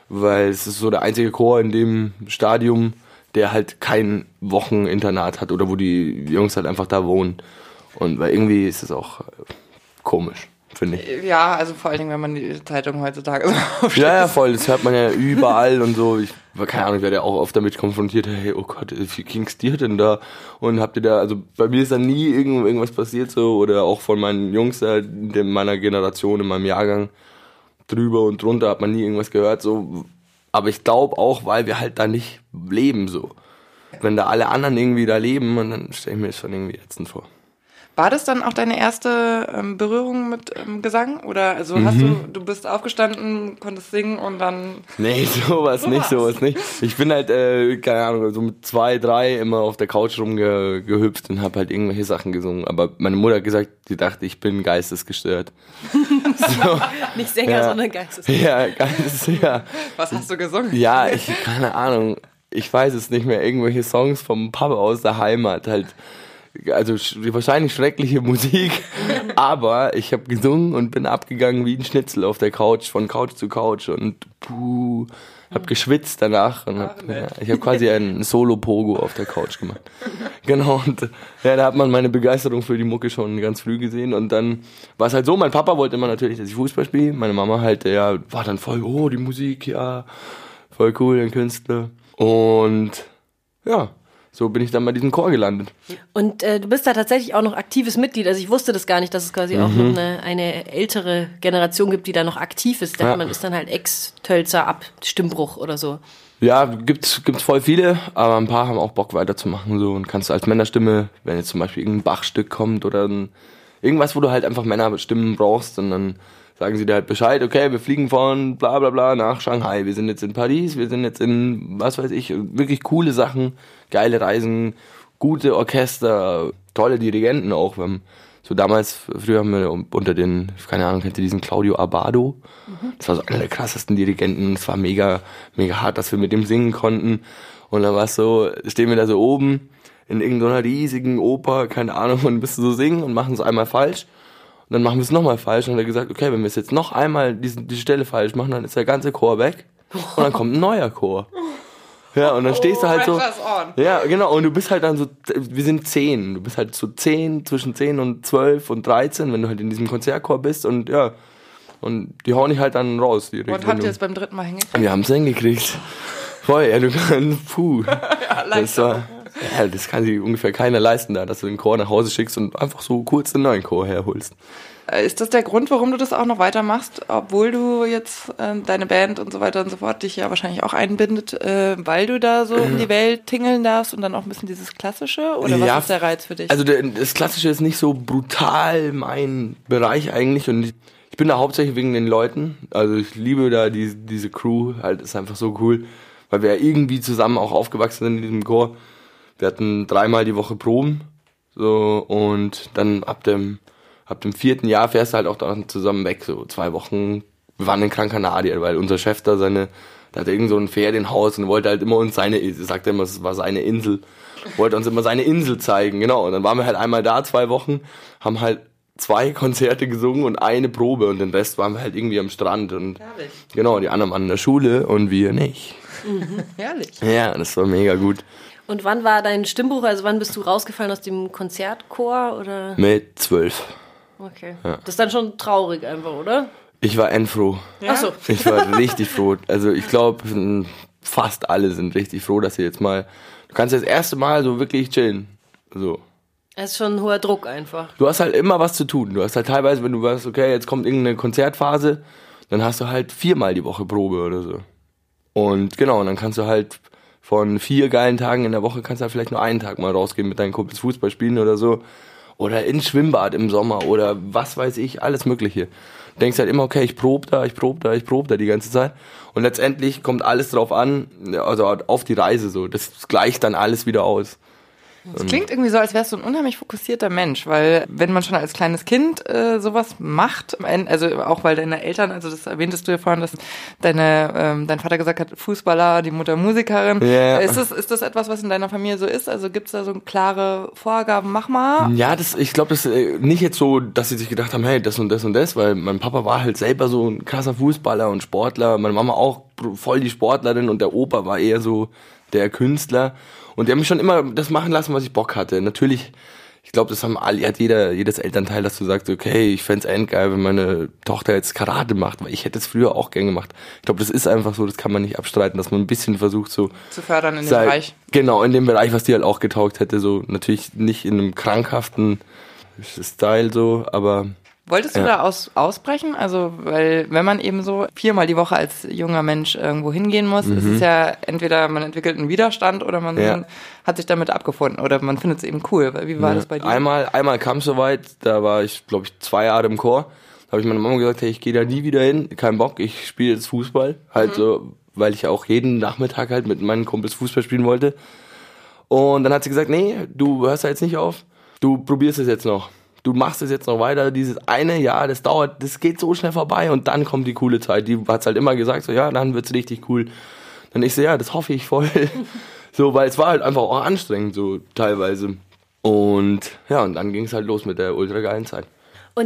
weil es ist so der einzige Chor in dem Stadium, der halt kein Wocheninternat hat oder wo die Jungs halt einfach da wohnen. Und weil irgendwie ist es auch äh, komisch, finde ich. Ja, also vor allen Dingen, wenn man die Zeitung heutzutage so aufschlägt. Ja, ja, voll. Das hört man ja überall und so. Ich, keine Ahnung, ich werde ja auch oft damit konfrontiert. Hey, oh Gott, wie ging's dir denn da? Und habt ihr da, also bei mir ist da nie irgend, irgendwas passiert so oder auch von meinen Jungs da, in meiner Generation, in meinem Jahrgang drüber und drunter hat man nie irgendwas gehört so. Aber ich glaube auch, weil wir halt da nicht leben so. Wenn da alle anderen irgendwie da leben, und dann stelle ich mir das schon irgendwie ätzend vor. War das dann auch deine erste ähm, Berührung mit ähm, Gesang? Oder also hast du, du bist aufgestanden, konntest singen und dann. Nee, sowas nicht, sowas nicht. Ich bin halt, äh, keine Ahnung, so mit zwei, drei immer auf der Couch rumgehüpft und habe halt irgendwelche Sachen gesungen. Aber meine Mutter hat gesagt, die dachte, ich bin geistesgestört. so, Nicht Sänger, Ja. sondern Geistes. ja, geistes, ja. Was hast du gesungen? Ja, ich, keine Ahnung. Ich weiß es nicht mehr. Irgendwelche Songs vom Papa aus der Heimat halt. Also sch wahrscheinlich schreckliche Musik, aber ich habe gesungen und bin abgegangen wie ein Schnitzel auf der Couch, von Couch zu Couch und puh, hab geschwitzt danach und hab, ja, ich habe quasi ein Solo-Pogo auf der Couch gemacht. Genau, und ja, da hat man meine Begeisterung für die Mucke schon ganz früh gesehen und dann war es halt so, mein Papa wollte immer natürlich, dass ich Fußball spiele, meine Mama halt, ja, war dann voll, oh, die Musik, ja, voll cool, ein Künstler. Und ja, so bin ich dann bei diesem Chor gelandet. Und äh, du bist da tatsächlich auch noch aktives Mitglied. Also ich wusste das gar nicht, dass es quasi auch noch eine, eine ältere Generation gibt, die da noch aktiv ist. Mhm. Ja. man ist dann halt Ex-Tölzer ab Stimmbruch oder so. Ja, gibt's, gibt's voll viele, aber ein paar haben auch Bock weiterzumachen, so, und kannst als Männerstimme, wenn jetzt zum Beispiel irgendein Bachstück kommt oder ein, irgendwas, wo du halt einfach Männerstimmen brauchst, und dann sagen sie dir halt Bescheid, okay, wir fliegen von bla bla bla nach Shanghai, wir sind jetzt in Paris, wir sind jetzt in, was weiß ich, wirklich coole Sachen, geile Reisen, gute Orchester, tolle Dirigenten auch. So damals, früher haben wir unter den, keine Ahnung, kennt ihr diesen Claudio Abado? Mhm. Das war so einer der krassesten Dirigenten. Es war mega, mega hart, dass wir mit dem singen konnten. Und dann war es so, stehen wir da so oben in irgendeiner riesigen Oper, keine Ahnung, und du so singen und machen es einmal falsch. Und dann machen wir es nochmal falsch. Und dann hat er gesagt, okay, wenn wir es jetzt noch einmal diese, diese Stelle falsch machen, dann ist der ganze Chor weg. Und dann kommt ein neuer Chor. Ja, und dann stehst du halt so. Ja, genau. Und du bist halt dann so, wir sind zehn. Du bist halt so zehn, zwischen zehn und zwölf und dreizehn, wenn du halt in diesem Konzertchor bist und ja. Und die hauen dich halt dann raus. Direkt, und habt ihr es beim dritten Mal hingekriegt? Wir haben es hingekriegt. Voll, ja, du kannst, puh. ja, das war, ja, das kann sich ungefähr keiner leisten da, dass du den Chor nach Hause schickst und einfach so kurz den neuen Chor herholst. Äh, ist das der Grund, warum du das auch noch weitermachst, obwohl du jetzt äh, deine Band und so weiter und so fort dich ja wahrscheinlich auch einbindet, äh, weil du da so um die Welt tingeln darfst und dann auch ein bisschen dieses Klassische? Oder was ja, ist der Reiz für dich? Also der, das Klassische ist nicht so brutal mein Bereich eigentlich und ich, ich bin da hauptsächlich wegen den Leuten. Also ich liebe da die, diese Crew, halt ist einfach so cool, weil wir ja irgendwie zusammen auch aufgewachsen sind in diesem Chor. Wir hatten dreimal die Woche Proben so und dann ab dem ab dem vierten Jahr fährst du halt auch dann zusammen weg, so zwei Wochen. Wir waren in Gran Canaria, weil unser Chef da seine, da hat irgend so ein Ferienhaus und wollte halt immer uns seine, sagte immer, es war seine Insel, wollte uns immer seine Insel zeigen, genau. Und dann waren wir halt einmal da, zwei Wochen, haben halt zwei Konzerte gesungen und eine Probe und den Rest waren wir halt irgendwie am Strand und Herrlich. genau, die anderen waren in der Schule und wir nicht. Mhm. Herrlich. Ja, das war mega gut. Und wann war dein Stimmbruch? Also wann bist du rausgefallen aus dem Konzertchor oder? Mit zwölf. Okay. Ja. Das ist dann schon traurig einfach, oder? Ich war endfroh. Ja? Ach so. Ich war richtig froh. Also ich glaube, fast alle sind richtig froh, dass sie jetzt mal. Du kannst das erste Mal so wirklich chillen. So. Es ist schon ein hoher Druck einfach. Du hast halt immer was zu tun. Du hast halt teilweise, wenn du weißt, okay, jetzt kommt irgendeine Konzertphase, dann hast du halt viermal die Woche Probe oder so. Und genau, und dann kannst du halt von vier geilen Tagen in der Woche kannst du halt vielleicht nur einen Tag mal rausgehen mit deinen Kumpels Fußball spielen oder so oder ins Schwimmbad im Sommer oder was weiß ich, alles Mögliche. Du denkst halt immer, okay, ich probe da, ich probe da, ich probe da die ganze Zeit. Und letztendlich kommt alles drauf an, also auf die Reise so. Das gleicht dann alles wieder aus. Es klingt irgendwie so, als wärst du ein unheimlich fokussierter Mensch, weil wenn man schon als kleines Kind äh, sowas macht, also auch weil deine Eltern, also das erwähntest du ja vorhin, dass deine, ähm, dein Vater gesagt hat, Fußballer, die Mutter Musikerin. Yeah. Ist, das, ist das etwas, was in deiner Familie so ist? Also gibt es da so klare Vorgaben, mach mal? Ja, das, ich glaube, das äh, nicht jetzt so, dass sie sich gedacht haben, hey, das und das und das, weil mein Papa war halt selber so ein krasser Fußballer und Sportler, meine Mama auch voll die Sportlerin und der Opa war eher so der Künstler. Und die haben mich schon immer das machen lassen, was ich Bock hatte. Natürlich, ich glaube, das haben alle, hat jeder, jedes Elternteil, dass du sagst, okay, ich fände es endgeil, wenn meine Tochter jetzt Karate macht, weil ich hätte es früher auch gern gemacht. Ich glaube, das ist einfach so, das kann man nicht abstreiten, dass man ein bisschen versucht, so zu fördern in dem Bereich. Genau, in dem Bereich, was die halt auch getaugt hätte, so natürlich nicht in einem krankhaften Style so, aber Wolltest du ja. da aus, ausbrechen? Also, weil wenn man eben so viermal die Woche als junger Mensch irgendwo hingehen muss, mhm. ist es ja entweder man entwickelt einen Widerstand oder man ja. hat sich damit abgefunden oder man findet es eben cool. Wie war ja. das bei dir? Einmal, einmal kam es soweit, da war ich, glaube ich, zwei Jahre im Chor. Da habe ich meiner Mama gesagt, hey, ich gehe da nie wieder hin, kein Bock, ich spiele jetzt Fußball. Halt mhm. so, weil ich auch jeden Nachmittag halt mit meinen Kumpels Fußball spielen wollte. Und dann hat sie gesagt, nee, du hörst da jetzt nicht auf, du probierst es jetzt noch du machst es jetzt noch weiter, dieses eine Jahr, das dauert, das geht so schnell vorbei und dann kommt die coole Zeit. Die hat's halt immer gesagt, so ja, dann wird's richtig cool. Dann ich so, ja, das hoffe ich voll. so, weil es war halt einfach auch anstrengend, so teilweise. Und ja, und dann ging es halt los mit der ultra geilen Zeit.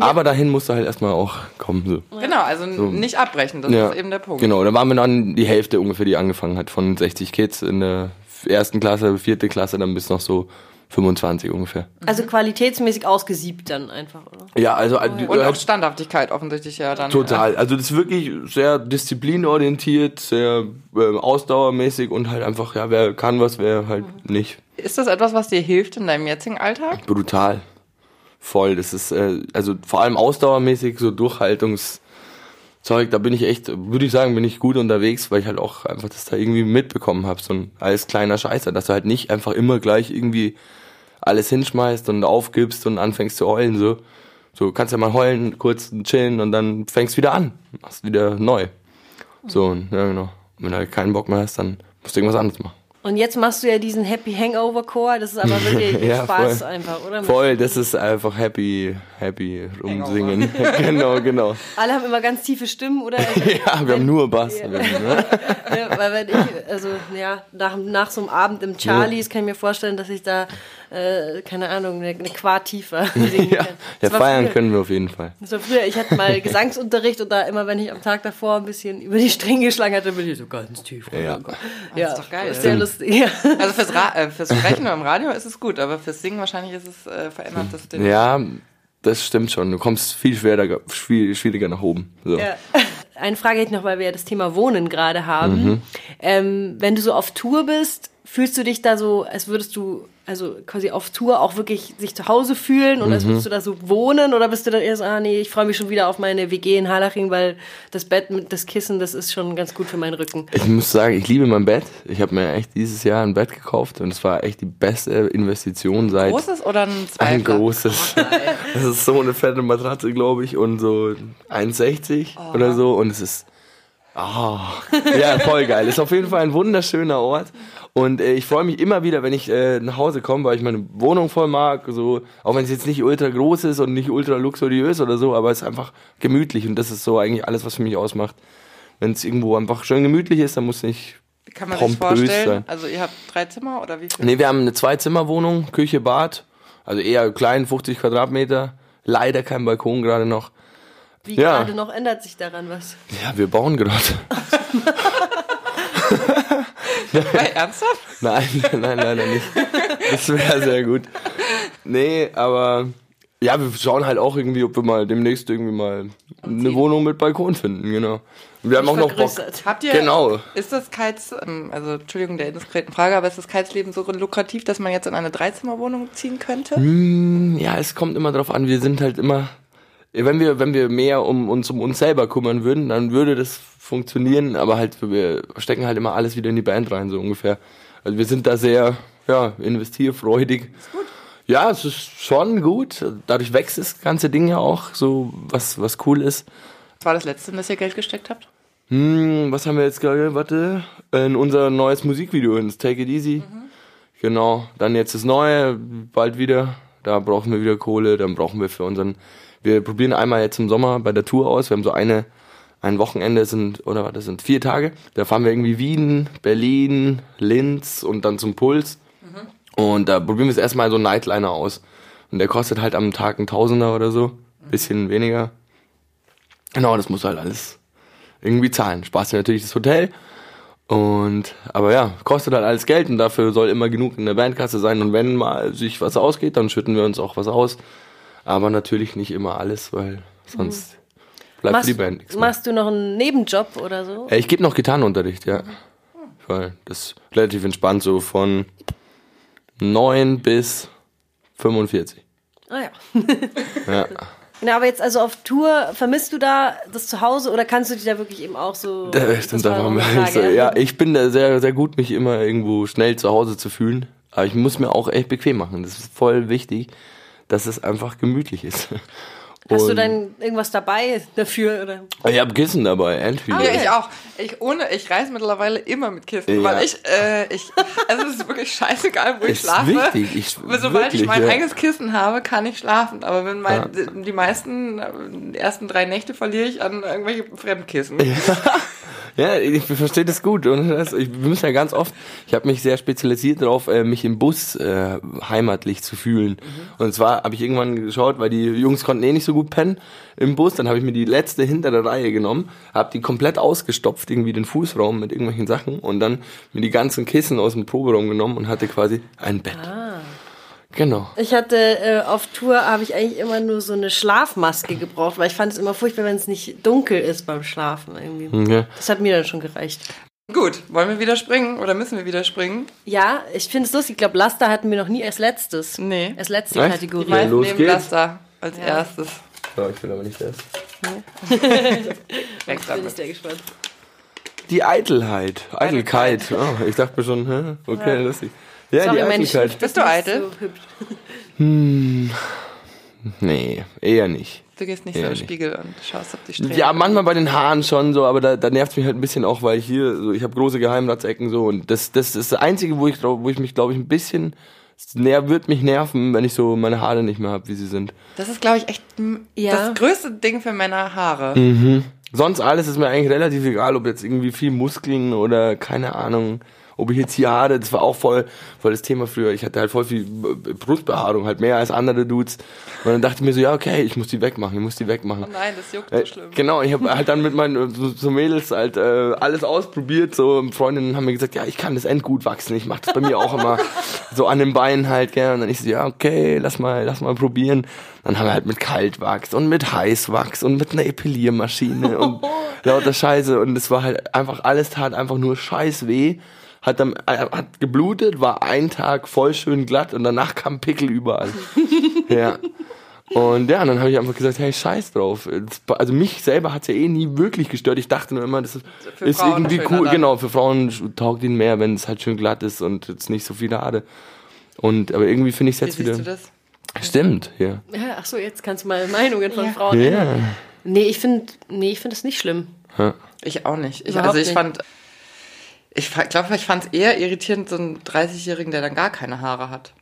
Aber dahin musst du halt erstmal auch kommen. So. Genau, also so. nicht abbrechen, das ja, ist eben der Punkt. Genau, da waren wir dann die Hälfte ungefähr, die angefangen hat, von 60 Kids in der ersten Klasse, vierte Klasse, dann bis noch so 25 ungefähr. Also qualitätsmäßig ausgesiebt dann einfach, oder? Ja, also oh, ja. und auch Standhaftigkeit offensichtlich ja dann. Total. Also das ist wirklich sehr disziplinorientiert, sehr äh, ausdauermäßig und halt einfach, ja, wer kann was, wer halt mhm. nicht. Ist das etwas, was dir hilft in deinem jetzigen Alltag? Brutal. Voll. Das ist äh, also vor allem ausdauermäßig so Durchhaltungs Zeug, da bin ich echt, würde ich sagen, bin ich gut unterwegs, weil ich halt auch einfach das da irgendwie mitbekommen habe, so ein als kleiner Scheißer, dass du halt nicht einfach immer gleich irgendwie alles hinschmeißt und aufgibst und anfängst zu heulen, so, So, kannst ja mal heulen, kurz chillen und dann fängst wieder an. Machst wieder neu. So, ja, genau. Und wenn du halt keinen Bock mehr hast, dann musst du irgendwas anderes machen. Und jetzt machst du ja diesen Happy Hangover Chor, das ist aber wirklich Ja, Spaß voll. einfach, oder? Voll, das ist einfach happy, happy rumsingen. genau, genau. Alle haben immer ganz tiefe Stimmen, oder? Also, Ja, wir haben nur Bass. Ja. Ne? ne, weil wenn ich, also ja, nach, nach so einem Abend im Charlies kann ich mir vorstellen, dass ich da, äh, keine Ahnung, eine, eine Quart tiefer singen Ja, kann. ja Das feiern früher- können wir auf jeden Fall. Das war früher, ich hatte mal Gesangsunterricht und da immer, wenn ich am Tag davor ein bisschen über die Stränge geschlagen hatte, bin ich so ganz tief. Ja. runtergekommen. Ja, ist doch geil. ist Sehr lustig. Ja. Also fürs, Ra äh, fürs Sprechen im Radio ist es gut, aber fürs Singen wahrscheinlich ist es äh, verändert das den. Ja, das stimmt schon. Du kommst viel schwerer, schwier- schwieriger nach oben. So. Ja. Eine Frage hätte ich noch, weil wir ja das Thema Wohnen gerade haben. Ähm, wenn du so auf Tour bist, fühlst du dich da so, als würdest du also quasi auf Tour auch wirklich sich zu Hause fühlen und als würdest du da so wohnen oder bist du dann eher so, ah nee, ich freue mich schon wieder auf meine WG in Harlaching, weil das Bett mit das Kissen, das ist schon ganz gut für meinen Rücken. Ich muss sagen, ich liebe mein Bett. Ich habe mir echt dieses Jahr ein Bett gekauft und es war echt die beste Investition seit Großes oder ein ein Zweifler? großes. Das ist so eine fette Matratze, glaube ich, und so 1,60 oder so und es ist Ah, ja, voll geil. Ist auf jeden Fall ein wunderschöner Ort. Und äh, ich freue mich immer wieder, wenn ich äh, nach Hause komme, weil ich meine Wohnung voll mag. So, auch wenn es jetzt nicht ultra groß ist und nicht ultra luxuriös oder so, aber es ist einfach gemütlich. Und das ist so eigentlich alles, was für mich ausmacht. Wenn es irgendwo einfach schön gemütlich ist, dann muss nicht. Kann man sich vorstellen? sein. Also ihr habt drei Zimmer oder wie viel? Nee, wir haben eine Zwei-Zimmer-Wohnung, Küche, Bad. Also eher klein, 50 Quadratmeter. Leider kein Balkon gerade noch. Wie Ja. gerade noch ändert sich daran was? Ja, wir bauen gerade. Bei ernsthaft? Nein, nein, leider nicht. Das wäre sehr gut. Nee, aber ja, wir schauen halt auch irgendwie, ob wir mal demnächst irgendwie mal eine Wohnung mit Balkon finden, genau. Wir haben auch noch Bock. Habt ihr, Genau. ist das Kites, ähm, also Entschuldigung der indiskreten Frage, aber ist das Kites-Leben so lukrativ, dass man jetzt in eine Dreizimmerwohnung ziehen könnte? Hm, ja, es kommt immer drauf an, wir sind halt immer, wenn wir, wenn wir mehr um uns um uns selber kümmern würden, dann würde das funktionieren, aber halt, wir stecken halt immer alles wieder in die Band rein, so ungefähr. Also wir sind da sehr, ja, investierfreudig. Ist gut. Ja, es ist schon gut. Dadurch wächst das ganze Ding ja auch, so was, was cool ist. Was war das letzte, in das ihr Geld gesteckt habt? Hm, was haben wir jetzt gerade? Warte. In unser neues Musikvideo, ins Take It Easy. Genau. Dann jetzt das neue, bald wieder. Da brauchen wir wieder Kohle. Dann brauchen wir für unseren. Wir probieren einmal jetzt im Sommer bei der Tour aus. Wir haben so eine, ein Wochenende sind, oder was, das sind vier Tage. Da fahren wir irgendwie Wien, Berlin, Linz und dann zum Puls. Und da probieren wir es erstmal so einen Nightliner aus. Und der kostet halt am Tag ein Tausender oder so. Bisschen weniger. Genau, das muss halt alles irgendwie zahlen. Spaß dir natürlich das Hotel. Und, aber ja, kostet halt alles Geld und dafür soll immer genug in der Bandkasse sein. Und wenn mal sich was ausgeht, dann schütten wir uns auch was aus. Aber natürlich nicht immer alles, weil sonst bleibt Machst, die Band nichts mehr. machst du noch einen Nebenjob oder so? Äh, Ich gebe noch Gitarrenunterricht, ja. Weil das ist relativ entspannt, so von 9 bis 45. Ah ja. Ja. Genau, aber jetzt also auf Tour, vermisst du da das Zuhause oder kannst du dich da wirklich eben auch so... Das stimmt, da war eine nicht so. Frage, Ja, ich bin da sehr, sehr gut, mich immer irgendwo schnell zu Hause zu fühlen. Aber ich muss mir auch echt bequem machen. Das ist voll wichtig, dass es einfach gemütlich ist. Hast du Und- dann irgendwas dabei dafür? Oder? Ich habe Kissen dabei, entweder. Ja, ich auch. Ich ohne, ich reise mittlerweile immer mit Kissen, Ja. weil ich, äh, ich, also es ist wirklich scheißegal, wo ich Ist schlafe. wichtig, ich- Sobald ich wirklich, mein ja. eigenes Kissen habe, kann ich schlafen. Aber wenn mein, die meisten, äh, die ersten drei Nächte verliere ich an irgendwelche Fremdkissen. Ja, ich verstehe das gut. Und das, ich, müssen ja ganz oft, ich habe mich sehr spezialisiert darauf, äh, mich im Bus äh, heimatlich zu fühlen. Und zwar habe ich irgendwann geschaut, weil die Jungs konnten eh nicht so gut pennen im Bus, dann habe ich mir die letzte hintere Reihe genommen, habe die komplett ausgestopft, irgendwie den Fußraum mit irgendwelchen Sachen und dann mir die ganzen Kissen aus dem Proberaum genommen und hatte quasi ein Bett. Genau. Ich hatte äh, auf Tour habe ich eigentlich immer nur so eine Schlafmaske gebraucht, weil ich fand es immer furchtbar, wenn es nicht dunkel ist beim Schlafen irgendwie. Ja. Das hat mir dann schon gereicht. Gut, wollen wir wieder springen oder müssen wir wieder springen? Ja, ich finde es lustig. Ich glaube, Laster hatten wir noch nie als letztes. Nee. Als letzte Echt? Kategorie. Ja, los nehmen geht's. das da als erstes. Ja, ich will aber nicht erst. Weg Bin damit. ich sehr gespannt. Die Eitelheit. Eitelkeit. Oh, ich dachte mir schon, hä? okay, lustig. Ja, Sorry, die Eitelkeit. Bist ist du nicht eitel? So hübsch. Nee, eher nicht. Du gehst nicht so Eher in den nicht. Spiegel und schaust, ob die Strähnen... Ja, manchmal bei den Haaren schon so, aber da, da nervt mich halt ein bisschen auch, weil hier, so, ich habe große Geheimratsecken so und das, das ist das Einzige, wo ich, wo ich mich, glaube ich, ein bisschen, ner wird mich nerven, wenn ich so meine Haare nicht mehr habe, wie sie sind. Das ist, glaube ich, echt Ja. das größte Ding für Männer, Haare. Sonst alles ist mir eigentlich relativ egal, ob jetzt irgendwie viel Muskeln oder keine Ahnung, ob ich jetzt hier Haare, das war auch voll, voll das Thema früher. Ich hatte halt voll viel äh, Brustbehaarung, halt mehr als andere Dudes. Und dann dachte ich mir so, ja, okay, ich muss die wegmachen, ich muss die wegmachen. Oh nein, das juckt Äh, so schlimm. Genau, ich habe halt dann mit meinen so, so Mädels halt äh, alles ausprobiert. So Freundinnen haben mir gesagt, ja, ich kann das endgut wachsen. Ich mache das bei mir auch immer so an den Beinen halt, gell. Und dann ich so, ja, okay, lass mal, lass mal probieren. Dann haben wir halt mit Kaltwachs und mit Heißwachs und mit einer Epiliermaschine und lauter Scheiße. Und es war halt einfach alles tat einfach nur scheiß weh. Hat dann äh, hat geblutet, war ein Tag voll schön glatt und danach kam Pickel überall. ja. Und ja, dann habe ich einfach gesagt, hey, scheiß drauf. Also mich selber hat's ja eh nie wirklich gestört. Ich dachte nur immer, das ist, ist irgendwie cool. dann. Genau, für Frauen taugt ihn mehr, wenn es halt schön glatt ist und jetzt nicht so viele Haare. Und aber irgendwie finde ich es Wie jetzt siehst wieder. du das? Stimmt, ja. Ja, ach so, jetzt kannst du mal Meinungen von Ja. Frauen. Ja. Nee, ich finde, nee, ich finde es nicht schlimm. Ich auch nicht. Ich, also ich nicht. fand, ich glaube, ich fand es eher irritierend, so einen 30-Jährigen, der dann gar keine Haare hat.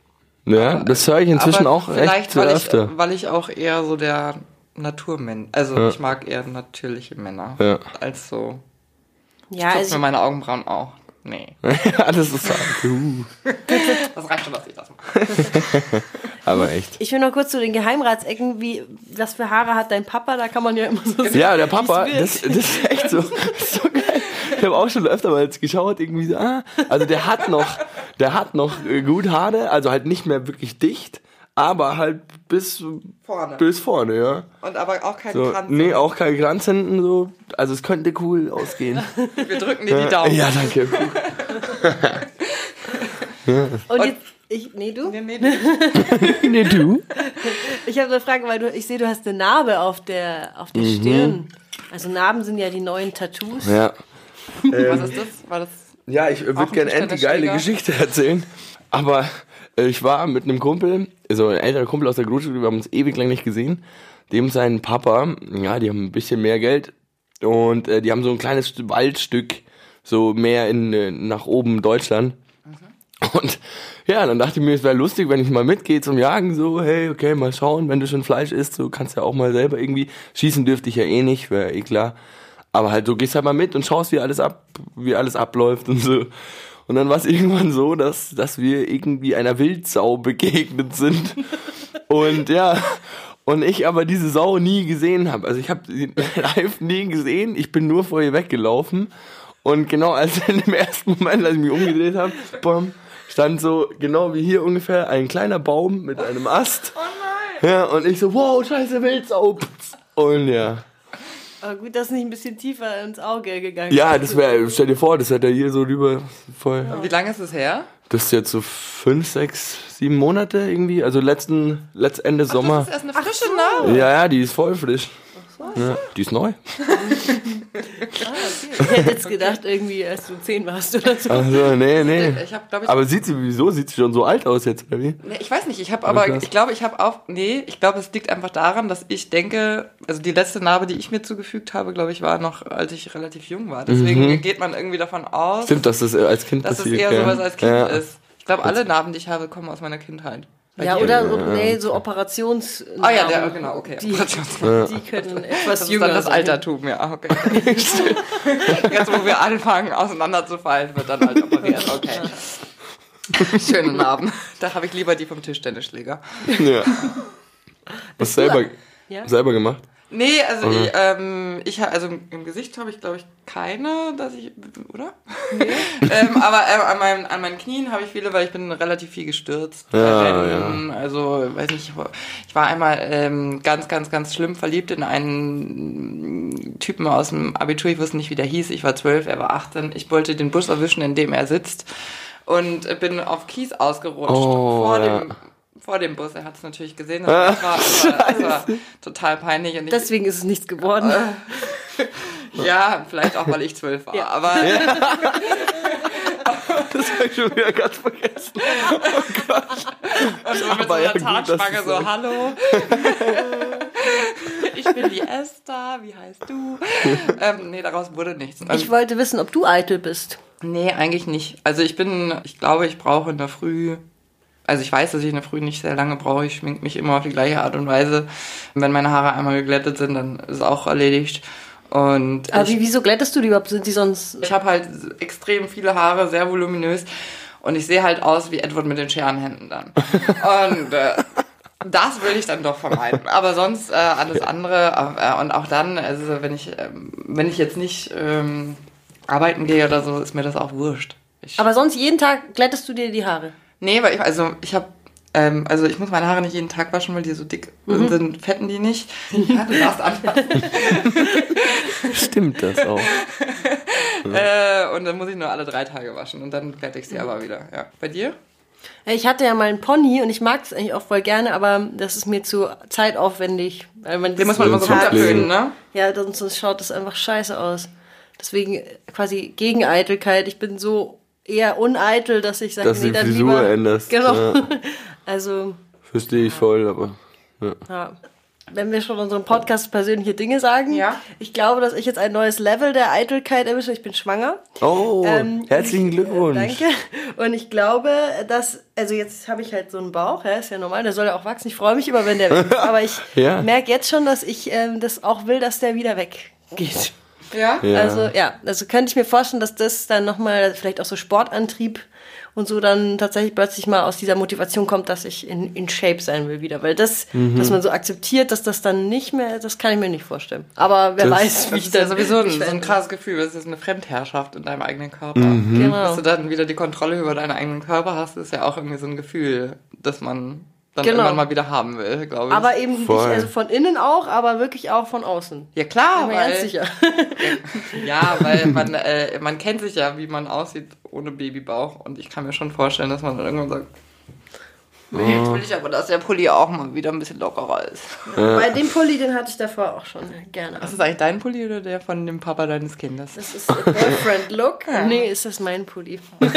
Ja, das höre ich inzwischen Aber auch vielleicht, echt weil öfter. Ich, weil ich auch eher so der Naturmensch, also ich mag eher natürliche Männer Ja. als so. Ja, mir also, meine Augenbrauen auch. Nee, ja, das ist so. Uh, das reicht schon, dass ich das mache. aber echt. ich will noch kurz zu den Geheimratsecken, wie, was für Haare hat dein Papa? Da kann man ja immer so sagen. Ja, der Papa, das, das ist echt so, so geil. Ich habe auch schon öfter mal jetzt geschaut, irgendwie so, ah, also der hat noch, der hat noch äh, gut Haare, also halt nicht mehr wirklich dicht, aber halt bis Vorne. bis vorne, ja. Und aber auch kein So, Kranz. nee, auch kein Kranz hinten so, also es könnte cool ausgehen. Wir drücken dir die Daumen. Ja, danke. Und jetzt, ich, nee, du? Nee, nee, nee. nee, du? Ich habe eine Frage, weil du, ich sehe, du hast eine Narbe auf der, auf der Stirn. Also Narben sind ja die neuen Tattoos. Ja. Was ist das? War das? Ja, ich äh, würde gerne endlich geile? Geschichte erzählen. Aber äh, ich war mit einem Kumpel, also ein älterer Kumpel aus der Grundschule, wir haben uns ewig lang nicht gesehen. Dem sein Papa, ja, die haben ein bisschen mehr Geld und äh, die haben so ein kleines St- Waldstück, so mehr in äh, nach oben Deutschland. Und ja, dann dachte ich mir, es wäre lustig, wenn ich mal mitgehe zum Jagen, so, hey, okay, mal schauen, wenn du schon Fleisch isst, so kannst ja auch mal selber irgendwie. Schießen dürfte ich ja eh nicht, wäre eh klar. Aber halt, du gehst halt mal mit und schaust, wie alles ab, wie alles abläuft und so. Und dann war es irgendwann so, dass, dass wir irgendwie einer Wildsau begegnet sind. Und ja, und ich aber diese Sau nie gesehen habe. Also ich habe sie live nie gesehen. Ich bin nur vor ihr weggelaufen. Und genau als in dem ersten Moment, als ich mich umgedreht habe, bam, stand so genau wie hier ungefähr ein kleiner Baum mit einem Ast. Oh nein! Ja, und ich so, wow, scheiße Wildsau. Und ja. Aber gut, dass nicht ein bisschen tiefer ins Auge gegangen Ja, ist. das wäre, stell dir vor, das hätte er hier so rüber voll. Wie lange ist es her? Das ist jetzt so fünf, sechs, sieben Monate irgendwie. Also letzten, letzt Ende Sommer. Das ist erst eine frische Narbe. Ja, ja, die ist voll frisch. Ja, die ist neu. Ich hätte jetzt gedacht, irgendwie, als du zehn warst oder so. Also, nee, nee. Ich habe, glaube ich, Aber sieht sie, wieso? Sieht sie schon so alt aus jetzt, wie? Nee, ich weiß nicht, ich habe aber, ich glaube, ich habe auch, nee, ich glaube, es liegt einfach daran, dass ich denke, also die letzte Narbe, die ich mir zugefügt habe, glaube ich, war noch, als ich relativ jung war. Deswegen geht man irgendwie davon aus, Mhm. Stimmt, dass das äh, als Kind dass es passiert. eher ja. sowas als Kind ja. ist. Ich glaube, alle Narben, die ich habe, kommen aus meiner Kindheit. Bei Ja, dir? oder, oder nee, so Operations. Ah ja, der, genau, okay. Die, die können etwas Das ist jünger dann das sein. Altertum, ja, okay. Jetzt, wo wir anfangen, auseinanderzufallen, wird dann halt operiert, okay. Schöne Narben. Da habe ich lieber die vom Tischtennisschläger. Ja. Was selber, Ja? selber gemacht? Nee, also ich, ähm, ich ha- also im Gesicht habe ich glaube ich keine, dass ich oder? ähm, aber ähm, an, meinen, an meinen Knien habe ich viele, weil ich bin relativ viel gestürzt. Ja, Rennen. Also weiß nicht, ich war- ich war einmal ähm, ganz, ganz, ganz schlimm verliebt in einen Typen aus dem Abitur. Ich wusste nicht, wie der hieß. Ich war zwölf, er war 18. Ich wollte den Bus erwischen, in dem er sitzt und bin auf Kies ausgerutscht Oh, vor ja. dem vor dem Bus. Er hat es natürlich gesehen. Das war, das war, das war total peinlich. Und ich, Deswegen ist es nichts geworden. ja, vielleicht auch, weil ich zwölf war. Ja. Aber das habe ich schon wieder ganz vergessen. Oh Gott. Und so mit so Aber ja, einer gut, Tarnspange so, hallo. ich bin die Esther, wie heißt du? ähm, nee, daraus wurde nichts. Ähm, Ich wollte wissen, ob du eitel bist. nee, eigentlich nicht. Also ich bin, ich glaube, ich brauche in der Früh, also ich weiß, dass ich in der Früh nicht sehr lange brauche. Ich schmink mich immer auf die gleiche Art und Weise. Wenn meine Haare einmal geglättet sind, dann ist auch erledigt. Und Aber ich, wie, wieso glättest du die überhaupt? Sind die sonst... ich habe halt extrem viele Haare, sehr voluminös. Und ich sehe halt aus wie Edward mit den Scherenhänden dann. Und äh, das will ich dann doch vermeiden. Aber sonst äh, alles andere. Äh, und auch dann, also wenn ich, ähm, wenn ich jetzt nicht ähm, arbeiten gehe oder so, ist mir das auch wurscht. Ich, Aber sonst jeden Tag glättest du dir die Haare? Nee, weil ich, also ich habe ähm, also ich muss meine Haare nicht jeden Tag waschen, weil die so dick sind, fetten die nicht. Ja, du darfst anfassen. Stimmt das auch. äh, und dann muss ich nur alle drei Tage waschen und dann fertig ich sie aber wieder. Ja. Bei dir? Ich hatte ja mal einen Pony und ich mag es eigentlich auch voll gerne, aber das ist mir zu zeitaufwendig. Weil man Den muss man immer so Sonst runterföhnen, ne? Ja, sonst, sonst schaut das einfach scheiße aus. Deswegen quasi gegen Eitelkeit. Ich bin so eher uneitel, dass ich sage, Dass nee, du die dann Frisur lieber... änderst. Genau. Ja. Also, Verstehe ich voll, aber. ja. Wenn wir schon unserem Podcast persönliche Dinge sagen, Ja. ich glaube, dass ich jetzt ein neues Level der Eitelkeit erwische. Ich bin schwanger. Oh, Ähm, herzlichen ich- Glückwunsch. Danke. Und ich glaube, dass, also jetzt habe ich halt so einen Bauch, ja, ist ja normal, der soll ja auch wachsen. Ich freue mich immer, wenn der wächst. Aber ich Ja. merke jetzt schon, dass ich ähm, das auch will, dass der wieder weggeht. Ja? Ja. Also ja, also könnte ich mir vorstellen, dass das dann nochmal vielleicht auch so Sportantrieb und so dann tatsächlich plötzlich mal aus dieser Motivation kommt, dass ich in, in Shape sein will wieder. Weil das, Mhm. dass man so akzeptiert, dass das dann nicht mehr, das kann ich mir nicht vorstellen. Aber wer Das- weiß, wie Das ich ist ja sowieso ein, mich so ein krasses Gefühl. Das ist eine Fremdherrschaft in deinem eigenen Körper. Mhm. Genau. Dass du dann wieder die Kontrolle über deinen eigenen Körper hast, ist ja auch irgendwie so ein Gefühl, das man dann Genau. irgendwann mal wieder haben will, glaube ich. Aber eben Voll. nicht, also von innen auch, aber wirklich auch von außen. ja klar, Bin mir ganz weil, sicher. ja, weil man, äh, man kennt sich ja, wie man aussieht ohne Babybauch. Und ich kann mir schon vorstellen, dass man dann irgendwann sagt, nee, jetzt will ich aber, dass der Pulli auch mal wieder ein bisschen lockerer ist. Bei dem Pulli, den hatte ich davor auch schon gerne. Ist das eigentlich dein Pulli oder der von dem Papa deines Kindes? Das ist Boyfriend Look. Nee, ist das mein Pulli.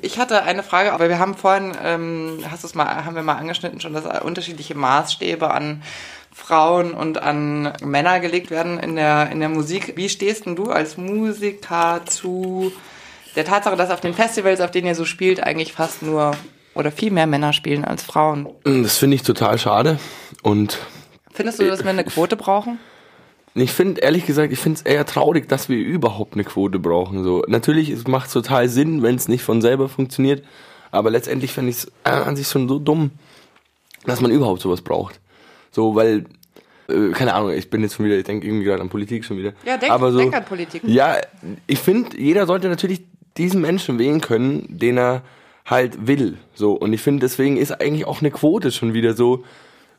Ich hatte eine Frage, aber wir haben vorhin, ähm, hast du's mal, haben wir mal angeschnitten schon, dass unterschiedliche Maßstäbe an Frauen und an Männer gelegt werden in der, in der Musik. Wie stehst denn du als Musiker zu der Tatsache, dass auf den Festivals, auf denen ihr so spielt, eigentlich fast nur oder viel mehr Männer spielen als Frauen? Das finde ich total schade. Und Findest du, dass wir eine Quote brauchen? ich finde, ehrlich gesagt, ich finde es eher traurig, dass wir überhaupt eine Quote brauchen. So, natürlich, es macht total Sinn, wenn es nicht von selber funktioniert. Aber letztendlich finde ich es an sich schon so dumm, dass man überhaupt sowas braucht. So, weil, äh, keine Ahnung, ich bin jetzt schon wieder, ich denke irgendwie gerade an Politik schon wieder. Ja, denk- Aber so, denk an Politik. Ja, ich finde, jeder sollte natürlich diesen Menschen wählen können, den er halt will. So, und ich finde, deswegen ist eigentlich auch eine Quote schon wieder so,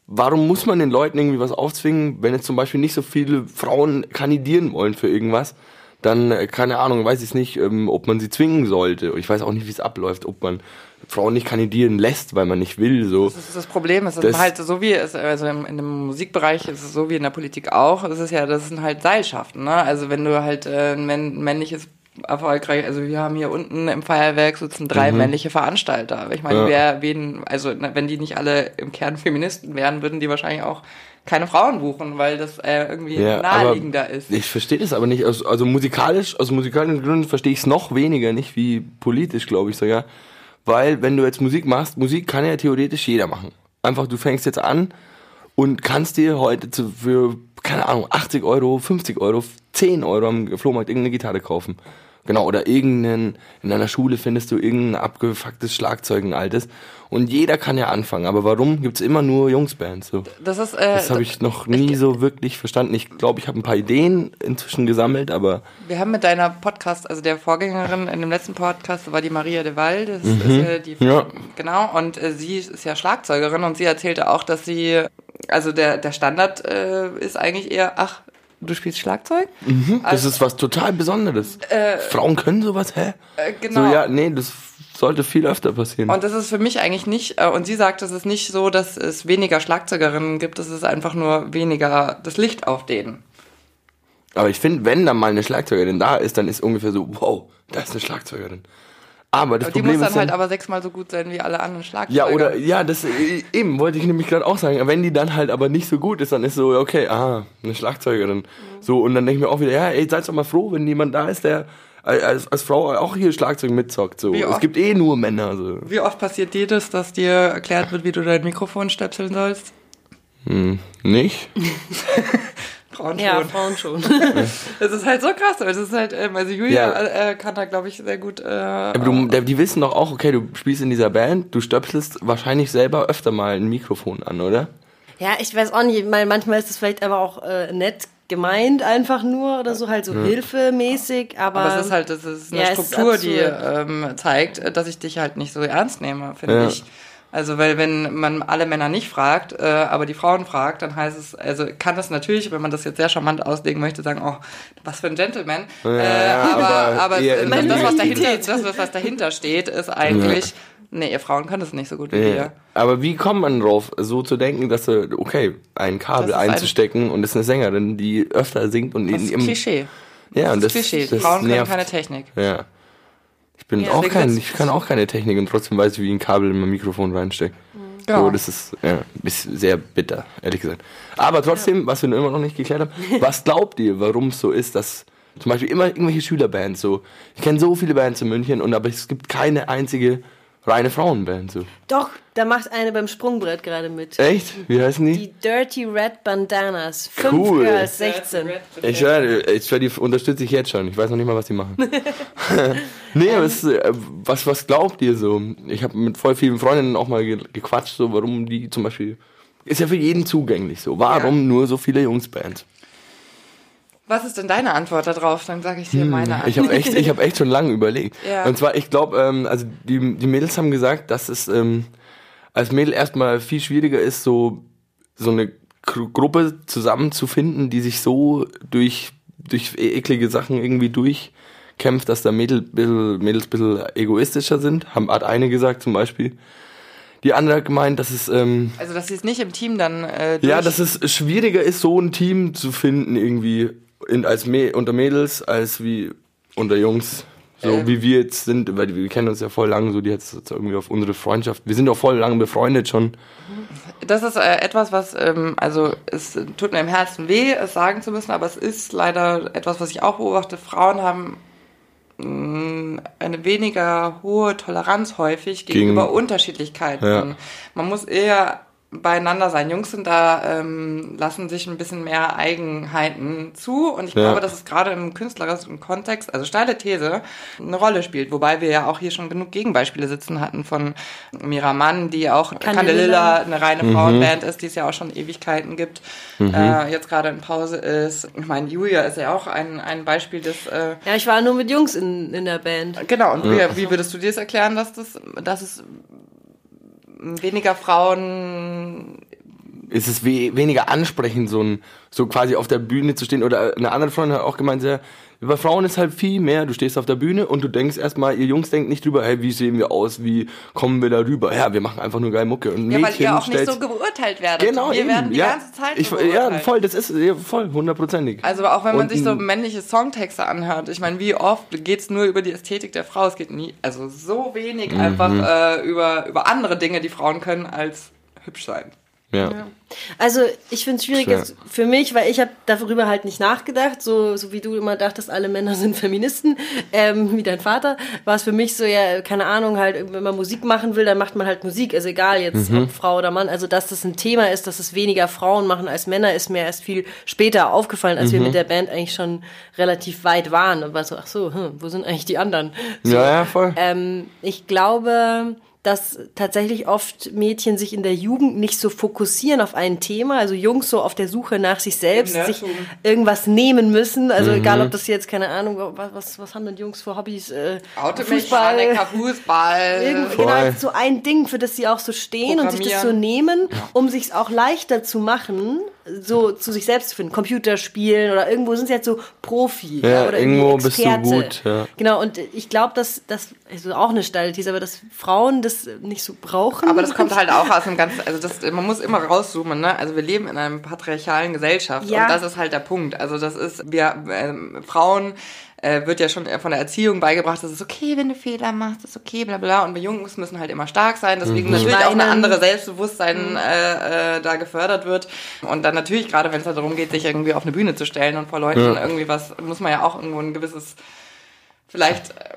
warum muss man den Leuten irgendwie was aufzwingen, wenn jetzt zum Beispiel nicht so viele Frauen kandidieren wollen für irgendwas? Dann, äh, keine Ahnung, weiß ich nicht, ähm, ob man sie zwingen sollte. Ich weiß auch nicht, wie es abläuft, ob man Frauen nicht kandidieren lässt, weil man nicht will. So. Das ist das Problem. Es ist Das- halt so wie es, also im, in dem Musikbereich ist es so wie in der Politik auch. Es ist ja, das sind halt Seilschaften, ne? Also wenn du halt äh, ein männ- männliches erfolgreich, also wir haben hier unten im Feuerwerk sitzen drei männliche Veranstalter. Aber ich meine, Ja. wer, wen, also na, wenn die nicht alle im Kern Feministen wären, würden die wahrscheinlich auch keine Frauen buchen, weil das äh, irgendwie naheliegender ist. Ich verstehe das aber nicht. Also, also musikalisch, aus musikalischen Gründen verstehe ich es noch weniger, nicht wie politisch, glaube ich sogar. Weil, wenn du jetzt Musik machst, Musik kann ja theoretisch jeder machen. Einfach, du fängst jetzt an und kannst dir heute zu, für, keine Ahnung, 80 Euro, 50 Euro, 10 Euro am Flohmarkt irgendeine Gitarre kaufen. Genau, oder irgendeinen, in deiner Schule findest du irgendein abgefucktes Schlagzeug, ein altes. Und jeder kann ja anfangen. Aber warum gibt's immer nur Jungsbands? So? Das ist, äh, Das habe ich noch nie so wirklich verstanden. Ich glaube, ich habe ein paar Ideen inzwischen gesammelt, aber Wir haben mit deiner Podcast, also der Vorgängerin in dem letzten Podcast war die Maria de Val, das ist ja die, Mhm. Ja. genau, und äh, sie ist ja Schlagzeugerin und sie erzählte auch, dass sie, also der, der Standard äh, ist eigentlich eher, ach, du spielst Schlagzeug? das ist was total Besonderes. Frauen können sowas, hä? Äh, genau. So, ja, nee, das sollte viel öfter passieren. Und das ist für mich eigentlich nicht, äh, und sie sagt, es ist nicht so, dass es weniger Schlagzeugerinnen gibt, es ist einfach nur weniger das Licht auf denen. Aber ich finde, wenn da mal eine Schlagzeugerin da ist, dann ist ungefähr so, wow, da ist eine Schlagzeugerin. Aber das die Problem muss ist dann halt aber sechsmal so gut sein wie alle anderen Schlagzeuger. ja, oder, ja, das äh, eben wollte ich nämlich gerade auch sagen. Wenn die dann halt aber nicht so gut ist, dann ist so, okay, ah, eine Schlagzeugerin. Mhm. So, und dann denke ich mir auch wieder, ja, ey, seid doch mal froh, wenn jemand da ist, der als, als Frau auch hier Schlagzeug mitzockt. So. Wie Es oft? gibt eh nur Männer. So. Wie oft passiert dir das, dass dir erklärt wird, wie du dein Mikrofon stöpseln sollst? Nicht? Frauen Ja, schon. Frauen schon. Das ist halt so krass. Das ist halt, ähm, also Julia Ja. äh, kann da, glaube ich, sehr gut. Äh, Aber du, die wissen doch auch, okay, du spielst in dieser Band, du stöpselst wahrscheinlich selber öfter mal ein Mikrofon an, oder? ja, ich weiß auch nicht, weil manchmal ist es vielleicht aber auch äh, nett gemeint einfach nur oder so halt so hilfemäßig, aber, aber es ist halt, das ist eine Ja, es ist Struktur, die ähm, zeigt, dass ich dich halt nicht so ernst nehme, finde Ja. ich. Also, weil wenn man alle Männer nicht fragt, äh, aber die Frauen fragt, dann heißt es, also kann das natürlich, wenn man das jetzt sehr charmant auslegen möchte, sagen, oh, was für ein Gentleman. äh, ja, aber aber aber eher das, das, was dahinter, das, was dahinter steht, ist eigentlich, nee, ihr Frauen können das nicht so gut wie wir. Aber wie kommt man drauf, so zu denken, dass du, okay, ein Kabel Das ist ein- einzustecken und das ist eine Sängerin, die öfter singt und Das in ist ihrem Klischee. Ja, Das und ist das, Klischee. das Frauen können nervt. keine Technik. Ja. Ich bin Ja, auch kein, ich kann auch keine Technik und trotzdem weiß ich, wie ich ein Kabel in mein Mikrofon reinstecke. Genau. So, das ist, ja, ist sehr bitter, ehrlich gesagt. Aber trotzdem, was wir immer noch nicht geklärt haben, was glaubt ihr, warum es so ist, dass zum Beispiel immer irgendwelche Schülerbands so, ich kenne so viele Bands in München und aber es gibt keine einzige reine Frauenband so. doch, da macht eine beim Sprungbrett gerade mit. Echt? Wie heißen die? Die Dirty Red Bandanas. Fünf Cool. Girls, 16. Ich höre, ich höre, die unterstütze ich jetzt schon. Ich weiß noch nicht mal, was die machen. nee, aber es, äh, was, was glaubt ihr so? Ich habe mit voll vielen Freundinnen auch mal ge gequatscht, so warum die zum Beispiel. Ist ja für jeden zugänglich so. Warum Ja. nur so viele Jungsbands? Was ist denn deine Antwort darauf? Dann sage ich dir meine Antwort. Ich habe echt, ich habe echt schon lange überlegt. Ja. Und zwar, ich glaube, ähm, also die, die Mädels haben gesagt, dass es ähm, als Mädel erstmal viel schwieriger ist, so so eine Gru- Gruppe zusammenzufinden, die sich so durch durch e- eklige Sachen irgendwie durchkämpft, dass da Mädel, bisschen, Mädels ein bisschen egoistischer sind. Haben, hat eine gesagt zum Beispiel. Die andere hat gemeint, dass es ähm, Also, dass sie es nicht im Team dann äh, ja, dass es schwieriger ist, so ein Team zu finden, irgendwie in, als Mä unter Mädels, als wie unter Jungs. So Ähm. wie wir jetzt sind, weil wir kennen uns ja voll lang, so die jetzt irgendwie auf unsere Freundschaft. Wir sind auch voll lang befreundet schon. Das ist äh, etwas, was, ähm, also es tut mir im Herzen weh, es sagen zu müssen, aber es ist leider etwas, was ich auch beobachte. Frauen haben mh, eine weniger hohe Toleranz häufig gegenüber Gegen- Unterschiedlichkeiten. Ja. Man muss eher beieinander sein. Jungs sind da, ähm, lassen sich ein bisschen mehr Eigenheiten zu und ich Ja. glaube, dass es gerade im künstlerischen Kontext, also steile These, eine Rolle spielt. Wobei wir ja auch hier schon genug Gegenbeispiele sitzen hatten von Mira Mann, die auch Candelilla. Eine reine Mhm. Frauenband ist, die es ja auch schon Ewigkeiten gibt, äh, jetzt gerade in Pause ist. Ich meine, Julia ist ja auch ein, ein Beispiel des... Äh, Ja, ich war nur mit Jungs in, in der Band. genau, und wie, wie würdest du dir das erklären, dass, das, dass es weniger Frauen Ist es we weniger ansprechend, so ein, so quasi auf der Bühne zu stehen. Oder eine andere Freundin hat auch gemeint, ja, bei Frauen ist halt viel mehr, du stehst auf der Bühne und du denkst erstmal, ihr Jungs denkt nicht drüber, hey, wie sehen wir aus, wie kommen wir da rüber? Ja, wir machen einfach nur geil Mucke. Und Ja, weil Mädchen ihr auch nicht so geurteilt werdet. Genau, Wir eben, werden die ja. ganze Zeit ich, so Ja, voll, das ist ja, voll, hundertprozentig. Also auch wenn man Und sich so männliche Songtexte anhört, ich meine, wie oft geht's nur über die Ästhetik der Frau? Es geht nie, also so wenig Mhm. einfach äh, über, über andere Dinge, die Frauen können, als hübsch sein. Ja. Also ich finde es schwierig jetzt für mich, weil ich habe darüber halt nicht nachgedacht, so, so wie du immer dachtest, alle Männer sind Feministen, ähm, wie dein Vater, war es für mich so, ja, keine Ahnung, halt, wenn man Musik machen will, dann macht man halt Musik, also egal jetzt, Mhm. ob Frau oder Mann, also dass das ein Thema ist, dass es weniger Frauen machen als Männer, ist mir erst viel später aufgefallen, als wir Mhm. mit der Band eigentlich schon relativ weit waren und war so, ach so, hm, wo sind eigentlich die anderen? So, Ja, ja, voll. ähm, ich glaube, dass tatsächlich oft Mädchen sich in der Jugend nicht so fokussieren auf ein Thema, also Jungs so auf der Suche nach sich selbst, sich irgendwas nehmen müssen, also Mhm. egal ob das jetzt, keine Ahnung, was, was, was haben denn Jungs für Hobbys? Äh, Automechaniker, Fußball. Irgend-. Genau, so ein Ding, für das sie auch so stehen und sich das so nehmen, um sich auch leichter zu machen, so zu sich selbst zu finden. Computerspielen oder irgendwo sind sie jetzt so Profi. Ja, oder irgendwo irgendwie bist du Experte. gut, ja. Genau, und ich glaube, dass das also auch eine steile These, aber dass Frauen das nicht so brauchen. Aber das kommt halt auch aus einem ganz, also das, man muss immer rauszoomen, ne? Also wir leben in einer patriarchalen Gesellschaft Ja. und das ist halt der Punkt. Also das ist, wir ähm, Frauen äh, wird ja schon von der Erziehung beigebracht, es ist okay, wenn du Fehler machst, es ist okay, bla bla. Und wir Jungs müssen halt immer stark sein, deswegen natürlich auch eine andere Selbstbewusstsein äh, äh, da gefördert wird. Und dann natürlich, gerade wenn es halt darum geht, sich irgendwie auf eine Bühne zu stellen und vor Leuten irgendwie was, muss man ja auch irgendwo ein gewisses vielleicht äh,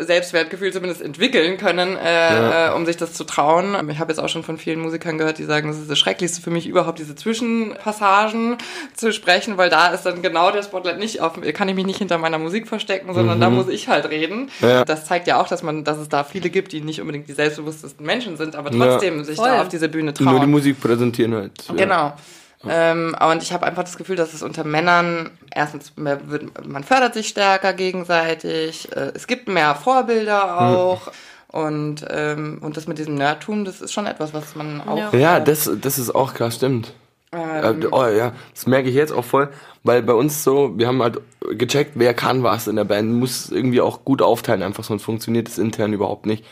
Selbstwertgefühl zumindest entwickeln können, äh, äh, um sich das zu trauen. Ich habe jetzt auch schon von vielen Musikern gehört, die sagen, das ist das Schrecklichste für mich überhaupt, diese Zwischenpassagen zu sprechen, weil da ist dann genau der Spotlight nicht auf, kann ich mich nicht hinter meiner Musik verstecken, sondern da muss ich halt reden. Ja. Das zeigt ja auch, dass man, dass es da viele gibt, die nicht unbedingt die selbstbewusstesten Menschen sind, aber Ja. trotzdem sich Voll. da auf diese Bühne trauen. Nur die Musik präsentieren halt. Ja. Genau. Ähm, und ich habe einfach das Gefühl, dass es unter Männern erstens mehr wird, man fördert sich stärker gegenseitig, äh, es gibt mehr Vorbilder auch und ähm, und das mit diesem Nerdtum, das ist schon etwas, was man auch Ja. Ja, das, das ist auch krass, stimmt. ähm, Äh, oh, ja, das merke ich jetzt auch voll, weil bei uns so, wir haben halt gecheckt, wer kann was in der Band, muss irgendwie auch gut aufteilen, einfach sonst funktioniert es intern überhaupt nicht.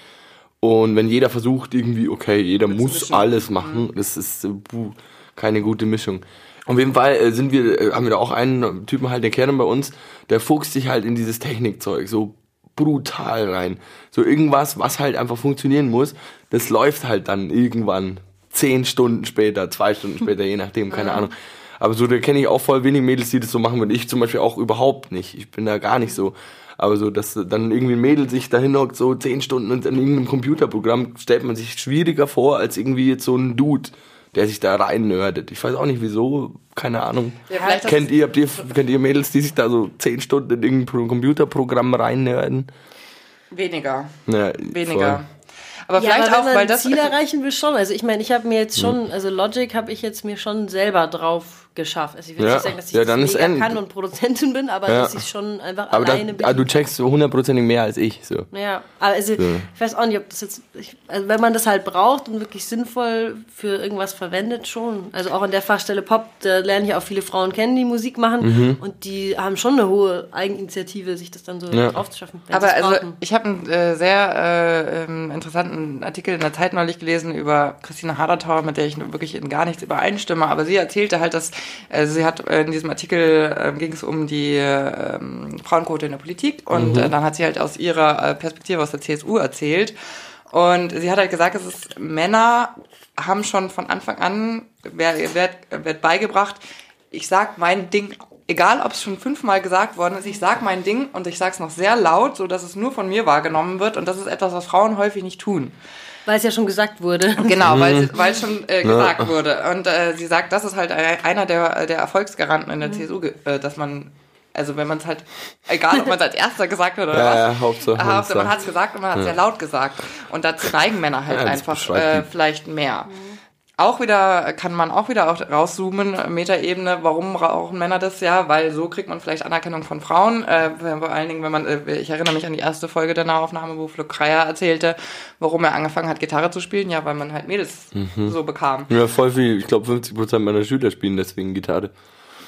Und wenn jeder versucht irgendwie, okay, jeder muss alles machen, das ist äh, puh, keine gute Mischung. Auf jeden Fall äh, sind wir, äh, haben wir da auch einen Typen halt, der Kern bei uns, der fuchst sich halt in dieses Technikzeug so brutal rein. So irgendwas, was halt einfach funktionieren muss, das läuft halt dann irgendwann zehn Stunden später, zwei Stunden später, je nachdem, keine Ahnung. Aber so, da kenne ich auch voll wenig Mädels, die das so machen, und ich zum Beispiel auch überhaupt nicht. Ich bin da gar nicht so. Aber so, dass dann irgendwie ein Mädel sich dahin hockt, so zehn Stunden und in irgendeinem Computerprogramm stellt man sich schwieriger vor, als irgendwie jetzt so ein Dude, der sich da rein nerdet. Ich weiß auch nicht wieso, keine Ahnung. Ja, kennt ihr, habt ihr, kennt ihr Mädels, die sich da so zehn Stunden in irgendein Pro- Computerprogramm rein nerden? weniger, Ja, weniger. voll. Aber ja, vielleicht aber auch, wenn man weil das Ziel erreichen will schon. Also ich meine, ich habe mir jetzt Hm. schon, also Logic habe ich jetzt mir schon selber drauf geschafft. Also ich will Ja. nicht sagen, dass ich Ja, das mega kann und Produzentin bin, aber Ja. dass ich schon einfach Aber alleine bin. ah, du checkst so hundertprozentig mehr als ich. So. Ja, aber also ich weiß auch nicht, ob das jetzt, ich, also wenn man das halt braucht und wirklich sinnvoll für irgendwas verwendet, schon. Also auch in der Fachstelle Pop, da lernen ja auch viele Frauen kennen, die Musik machen und die haben schon eine hohe Eigeninitiative, sich das dann so Ja. drauf zu schaffen. wenn Aber also brauchen. ich habe einen äh, sehr äh, ähm, interessanten Artikel in der Zeit neulich gelesen über Christina Hadertauer, mit der ich wirklich in gar nichts übereinstimme. Aber sie erzählte halt, dass äh, sie hat in diesem Artikel äh, ging es um die äh, ähm, Frauenquote in der Politik und äh, dann hat sie halt aus ihrer äh, Perspektive aus der CSU erzählt. Und sie hat halt gesagt, es ist Männer haben schon von Anfang an wird, wird, wird beigebracht, ich sag mein Ding, egal ob es schon fünfmal gesagt worden ist, ich sag mein Ding und ich sag's noch sehr laut, so dass es nur von mir wahrgenommen wird und das ist etwas, was Frauen häufig nicht tun. Weil es ja schon gesagt wurde. Genau, weil sie- weil es schon äh, gesagt wurde. Und äh, sie sagt, das ist halt äh, einer der der Erfolgsgaranten in der CSU, ge- äh, dass man also wenn man es halt, egal ob man es als erster gesagt hat oder Ja, was, ja, Hauptsache Hauptsache man hat es gesagt und man hat es sehr laut gesagt. Und dazu neigen Männer halt Ja, einfach äh, vielleicht mehr. Auch wieder, kann man auch wieder auch rauszoomen, Metaebene, warum brauchen Männer das ja? Weil so kriegt man vielleicht Anerkennung von Frauen. Äh, vor allen Dingen, wenn man, äh, ich erinnere mich an die erste Folge der Nahaufnahme, wo Flo Kreier erzählte, warum er angefangen hat, Gitarre zu spielen. Ja, weil man halt Mädels Mhm. so bekam. Ja, voll viel. Ich glaube, 50% meiner Schüler spielen deswegen Gitarre.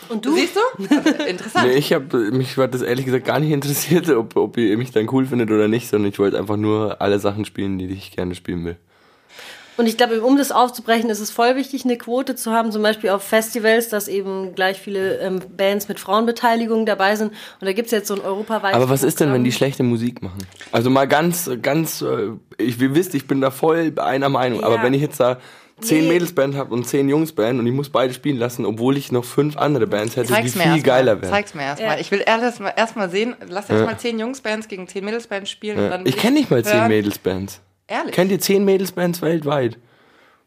Und du? Siehst du? Interessant. Nee, ich habe mich hat das ehrlich gesagt gar nicht interessiert, ob, ob ihr mich dann cool findet oder nicht, sondern ich wollte einfach nur alle Sachen spielen, die ich gerne spielen will. Und ich glaube, um das aufzubrechen, ist es voll wichtig, eine Quote zu haben, zum Beispiel auf Festivals, dass eben gleich viele ähm, Bands mit Frauenbeteiligung dabei sind. Und da gibt's jetzt so ein europaweites Aber was ist denn, wenn die Programm. schlechte Musik machen? Also mal ganz, ganz, äh, ich, ihr wisst, ich bin da voll einer Meinung, aber Ja. wenn ich jetzt da zehn Nee. Mädelsband habe und zehn Jungsband und ich muss beide spielen lassen, obwohl ich noch fünf andere Bands hätte, Zeig's die viel erst geiler mal. wären. Zeig's mir erstmal. Ja. Ich will erst mal, erst sehen, lass erst mal zehn Jungsbands gegen zehn Mädelsbands spielen. Und Ja. dann Ich kenne nicht mal zehn hören. Mädelsbands. Ehrlich? Kennt ihr zehn Mädelsbands weltweit?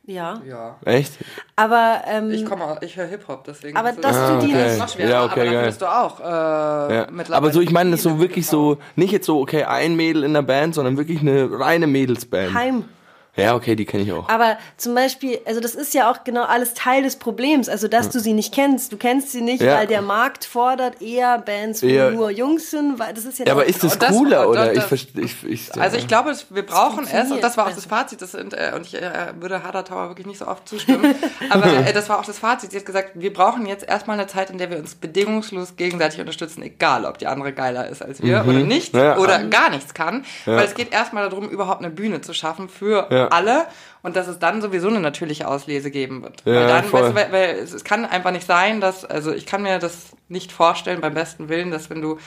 Ja. ja. Echt? Aber, ähm, Ich komme, ich höre Hip-Hop, deswegen. Aber ist dass du Ah, die okay. Das ist noch schwerer, Ja, okay, aber dann geil. findest du auch äh, Ja. mittlerweile Aber so, ich meine, das so viele wirklich so, nicht jetzt so, okay, ein Mädel in der Band, sondern wirklich eine reine Mädelsband. Heim. Ja, okay, die kenne ich auch. Aber zum Beispiel, also das ist ja auch genau alles Teil des Problems, also dass du sie nicht kennst. Du kennst sie nicht, Ja. weil der Markt fordert eher Bands, wo Eher- nur Jungs sind, weil das ist ja, Ja, aber ist das das- cooler und oder? das- Ich verstehe. Ich, ich, Also ich glaube, wir brauchen es, und das war auch das Fazit, das sind, äh, und ich äh, würde Harder Tower wirklich nicht so oft zustimmen, aber äh, das war auch das Fazit. Sie hat gesagt, wir brauchen jetzt erstmal eine Zeit, in der wir uns bedingungslos gegenseitig unterstützen, egal ob die andere geiler ist als wir oder nicht, Ja. oder gar nichts kann, weil es geht erstmal darum, überhaupt eine Bühne zu schaffen für Ja. Alle und dass es dann sowieso eine natürliche Auslese geben wird. Ja, weil dann, voll. weißt du, weil, weil es, es kann einfach nicht sein, dass, also ich kann mir das nicht vorstellen beim besten Willen, dass wenn du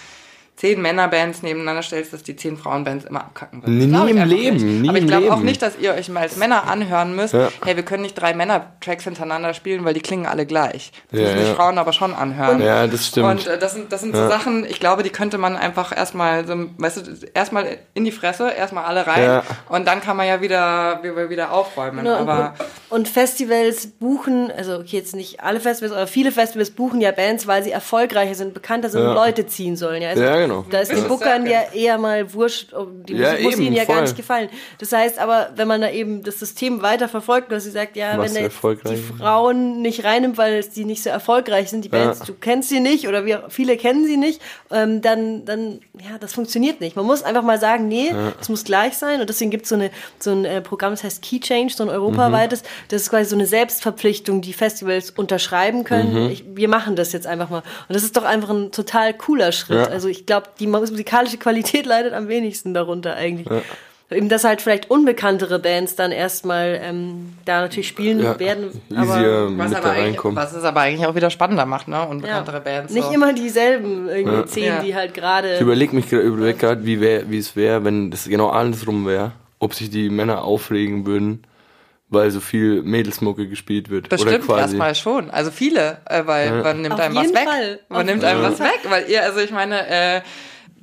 zehn Männerbands nebeneinander stellst, dass die zehn Frauenbands immer abkacken würden. Nie im Leben, Nicht. nie Aber ich glaube auch nicht, dass ihr euch mal als Männer anhören müsst, Ja. hey, wir können nicht drei Männer-Tracks hintereinander spielen, weil die klingen alle gleich. Das Ja, müssen die ja. Frauen aber schon anhören. Ja, das stimmt. Und äh, das sind, das sind so Sachen, ich glaube, die könnte man einfach erstmal, so, weißt du, erstmal in die Fresse, erstmal alle rein Ja. und dann kann man ja wieder, wieder, wieder aufräumen. Genau, und, aber und Festivals buchen, also okay, jetzt nicht alle Festivals, aber viele Festivals buchen ja Bands, weil sie erfolgreicher sind, bekannter sind Ja. und Leute ziehen sollen. Ja, also Ja, genau. Da ist Das den Bookern ja eher mal wurscht, die Ja, Musik muss eben, ihnen ja voll. gar nicht gefallen. Das heißt aber, wenn man da eben das System weiter verfolgt, dass sie sagt, ja, Was wenn er die Frauen nicht reinnimmt, weil die nicht so erfolgreich sind, die Bands, Ja. du kennst sie nicht oder wir, viele kennen sie nicht, ähm, dann, dann, ja, das funktioniert nicht. Man muss einfach mal sagen, nee, es muss gleich sein und deswegen gibt so es so ein äh, Programm, das heißt Key Change, so ein europaweites, das ist quasi so eine Selbstverpflichtung, die Festivals unterschreiben können. Ich, wir machen das jetzt einfach mal. Und das ist doch einfach ein total cooler Schritt. Ja. Also ich glaube, die musikalische Qualität leidet am wenigsten darunter eigentlich. Eben, dass halt vielleicht unbekanntere Bands dann erstmal ähm, da natürlich spielen Ja, werden. Aber was, mit aber reinkommen. was es aber eigentlich auch wieder spannender macht, ne? ja, Unbekanntere Bands. nicht so. immer dieselben irgendwie zehn, Ja. die halt gerade. Ich überlege mich gerade, überleg wär, wie es wäre, wenn das genau andersrum wäre. Ob sich die Männer aufregen würden, weil so viel Mädelsmucke gespielt wird. Bestimmt Oder quasi. erstmal schon. Also viele, äh, weil man nimmt Auf einem was jeden weg. Fall. Man Auf nimmt einem was weg, weil ihr, also ich meine, äh,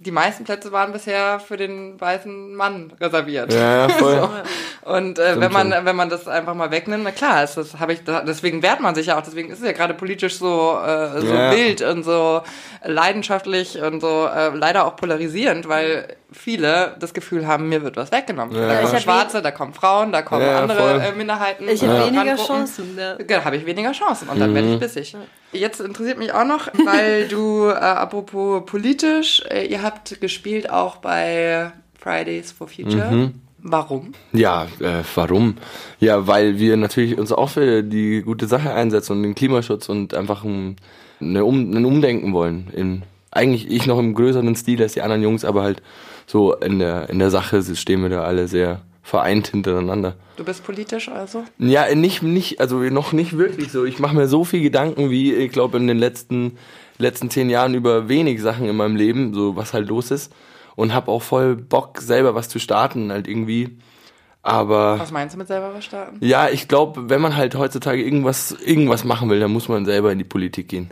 die meisten Plätze waren bisher für den weißen Mann reserviert. Ja, ja, voll. Und äh, wenn man schon. wenn man das einfach mal wegnimmt, na klar, ist das habe ich da- deswegen wehrt man sich ja auch, deswegen ist es ja gerade politisch so äh, so Ja. wild und so leidenschaftlich und so äh, leider auch polarisierend, weil viele das Gefühl haben, mir wird was weggenommen. Ja. Da Ich kommen Schwarze, da kommen Frauen, da kommen Ja, andere voll. äh, Minderheiten. ich habe weniger. Chancen. Ja. Genau, habe ich weniger Chancen und dann werde ich bissig. Jetzt interessiert mich auch noch, weil du, äh, apropos politisch, äh, ihr habt gespielt auch bei Fridays for Future. Warum? Ja, äh, warum? Ja, weil wir natürlich uns auch für die gute Sache einsetzen und den Klimaschutz und einfach ein, eine um, ein Umdenken wollen. In, eigentlich ich noch im größeren Stil als die anderen Jungs, aber halt so in der, in der Sache stehen wir da alle sehr vereint hintereinander. Du bist politisch also? Ja, nicht, nicht, also noch nicht wirklich so. Ich mache mir so viel Gedanken, wie ich glaube in den letzten, letzten zehn Jahren über wenig Sachen in meinem Leben, so was halt los ist. Und habe auch voll Bock, selber was zu starten, halt irgendwie. Aber Was meinst du mit selber was starten? ja, ich glaube, wenn man halt heutzutage irgendwas, irgendwas machen will, dann muss man selber in die Politik gehen.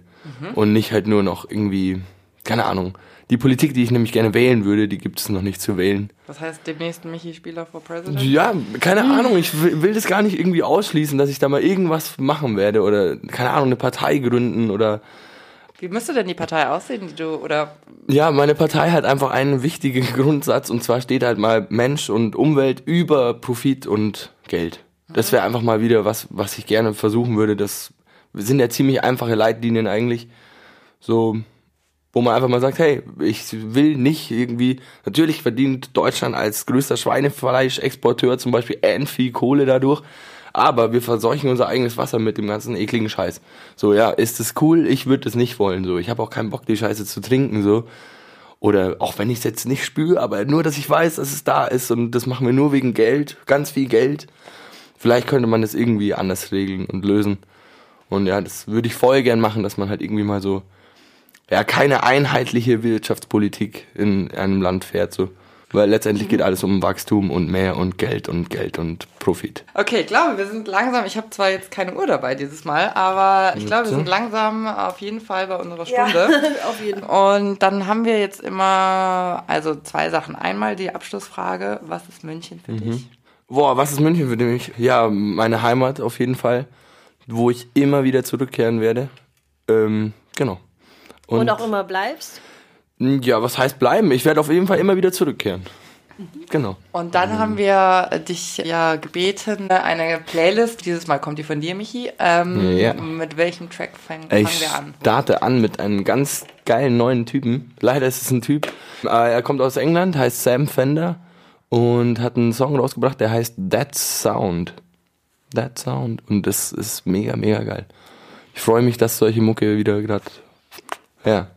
Und nicht halt nur noch irgendwie, keine Ahnung. Die Politik, die ich nämlich gerne wählen würde, die gibt es noch nicht zu wählen. Das heißt, demnächst Michi Spieler for President? Ja, keine Ahnung, ich will, will das gar nicht irgendwie ausschließen, dass ich da mal irgendwas machen werde oder, keine Ahnung, eine Partei gründen oder, Wie müsste denn die Partei aussehen, die du, oder ja, meine Partei hat einfach einen wichtigen Grundsatz und zwar steht halt mal Mensch und Umwelt über Profit und Geld. Das wäre einfach mal wieder was, was ich gerne versuchen würde. Das sind ja ziemlich einfache Leitlinien eigentlich. So, wo man einfach mal sagt, hey, ich will nicht irgendwie, natürlich verdient Deutschland als größter Schweinefleischexporteur zum Beispiel end viel Kohle dadurch, aber wir verseuchen unser eigenes Wasser mit dem ganzen ekligen Scheiß. So, ja, ist das cool? Ich würde es nicht wollen, so. Ich habe auch keinen Bock, die Scheiße zu trinken, so. Oder auch wenn ich es jetzt nicht spüre, aber nur, dass ich weiß, dass es da ist und das machen wir nur wegen Geld, ganz viel Geld. Vielleicht könnte man das irgendwie anders regeln und lösen. Und ja, das würde ich voll gern machen, dass man halt irgendwie mal so, ja, keine einheitliche Wirtschaftspolitik in einem Land fährt, so. Weil letztendlich geht alles um Wachstum und mehr und Geld und Geld und Profit. Okay, ich glaube, wir sind langsam, ich habe zwar jetzt keine Uhr dabei dieses Mal, aber ich glaube, wir sind langsam auf jeden Fall bei unserer Stunde. auf jeden Fall. Und dann haben wir jetzt immer, also zwei Sachen. Einmal die Abschlussfrage, was ist München für dich? Boah, was ist München für mich? Ja, meine Heimat auf jeden Fall, wo ich immer wieder zurückkehren werde. Ähm, genau. Und auch immer bleibst. Ja, was heißt bleiben? Ich werde auf jeden Fall immer wieder zurückkehren. Genau. Und dann haben wir dich ja gebeten, eine Playlist, dieses Mal kommt die von dir, Michi. Ähm, Ja. Mit welchem Track fangen, fangen Ich wir an? starte an mit einem ganz geilen neuen Typen. Leider ist es ein Typ. Äh, Er kommt aus England, heißt Sam Fender und hat einen Song rausgebracht, der heißt That Sound. That Sound. Und das ist mega, mega geil. Ich freue mich, dass solche Mucke wieder gerade, ja,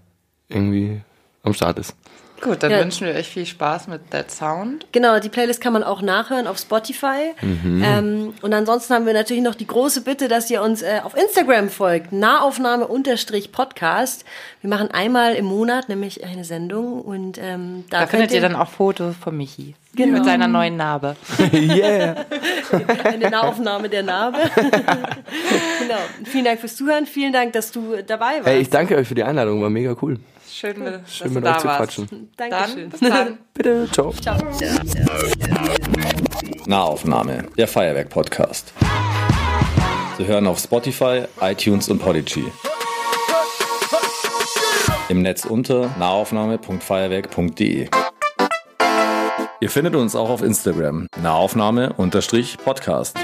irgendwie am Start ist. Gut, dann Ja. wünschen wir euch viel Spaß mit That Sound. Genau, die Playlist kann man auch nachhören auf Spotify. Ähm, und ansonsten haben wir natürlich noch die große Bitte, dass ihr uns äh, auf Instagram folgt. Nahaufnahme-Podcast. Wir machen einmal im Monat nämlich eine Sendung und ähm, da, Da, findet könnt ihr dann auch Fotos von Michi. Genau. Mit seiner neuen Narbe. yeah! eine Nahaufnahme der Narbe. genau. Vielen Dank fürs Zuhören. Vielen Dank, dass du dabei warst. Hey, ich danke euch für die Einladung, war mega cool. Schön, dass Schön du mit da euch zu warst. quatschen. Dankeschön. Dann, bis dann. Bitte, ciao. Nahaufnahme, der Feuerwerk-Podcast. Zu hören auf Spotify, iTunes und Podigy. Im Netz unter nahaufnahme.feuerwerk.de. Ihr findet uns auch auf Instagram, nahaufnahme-podcast.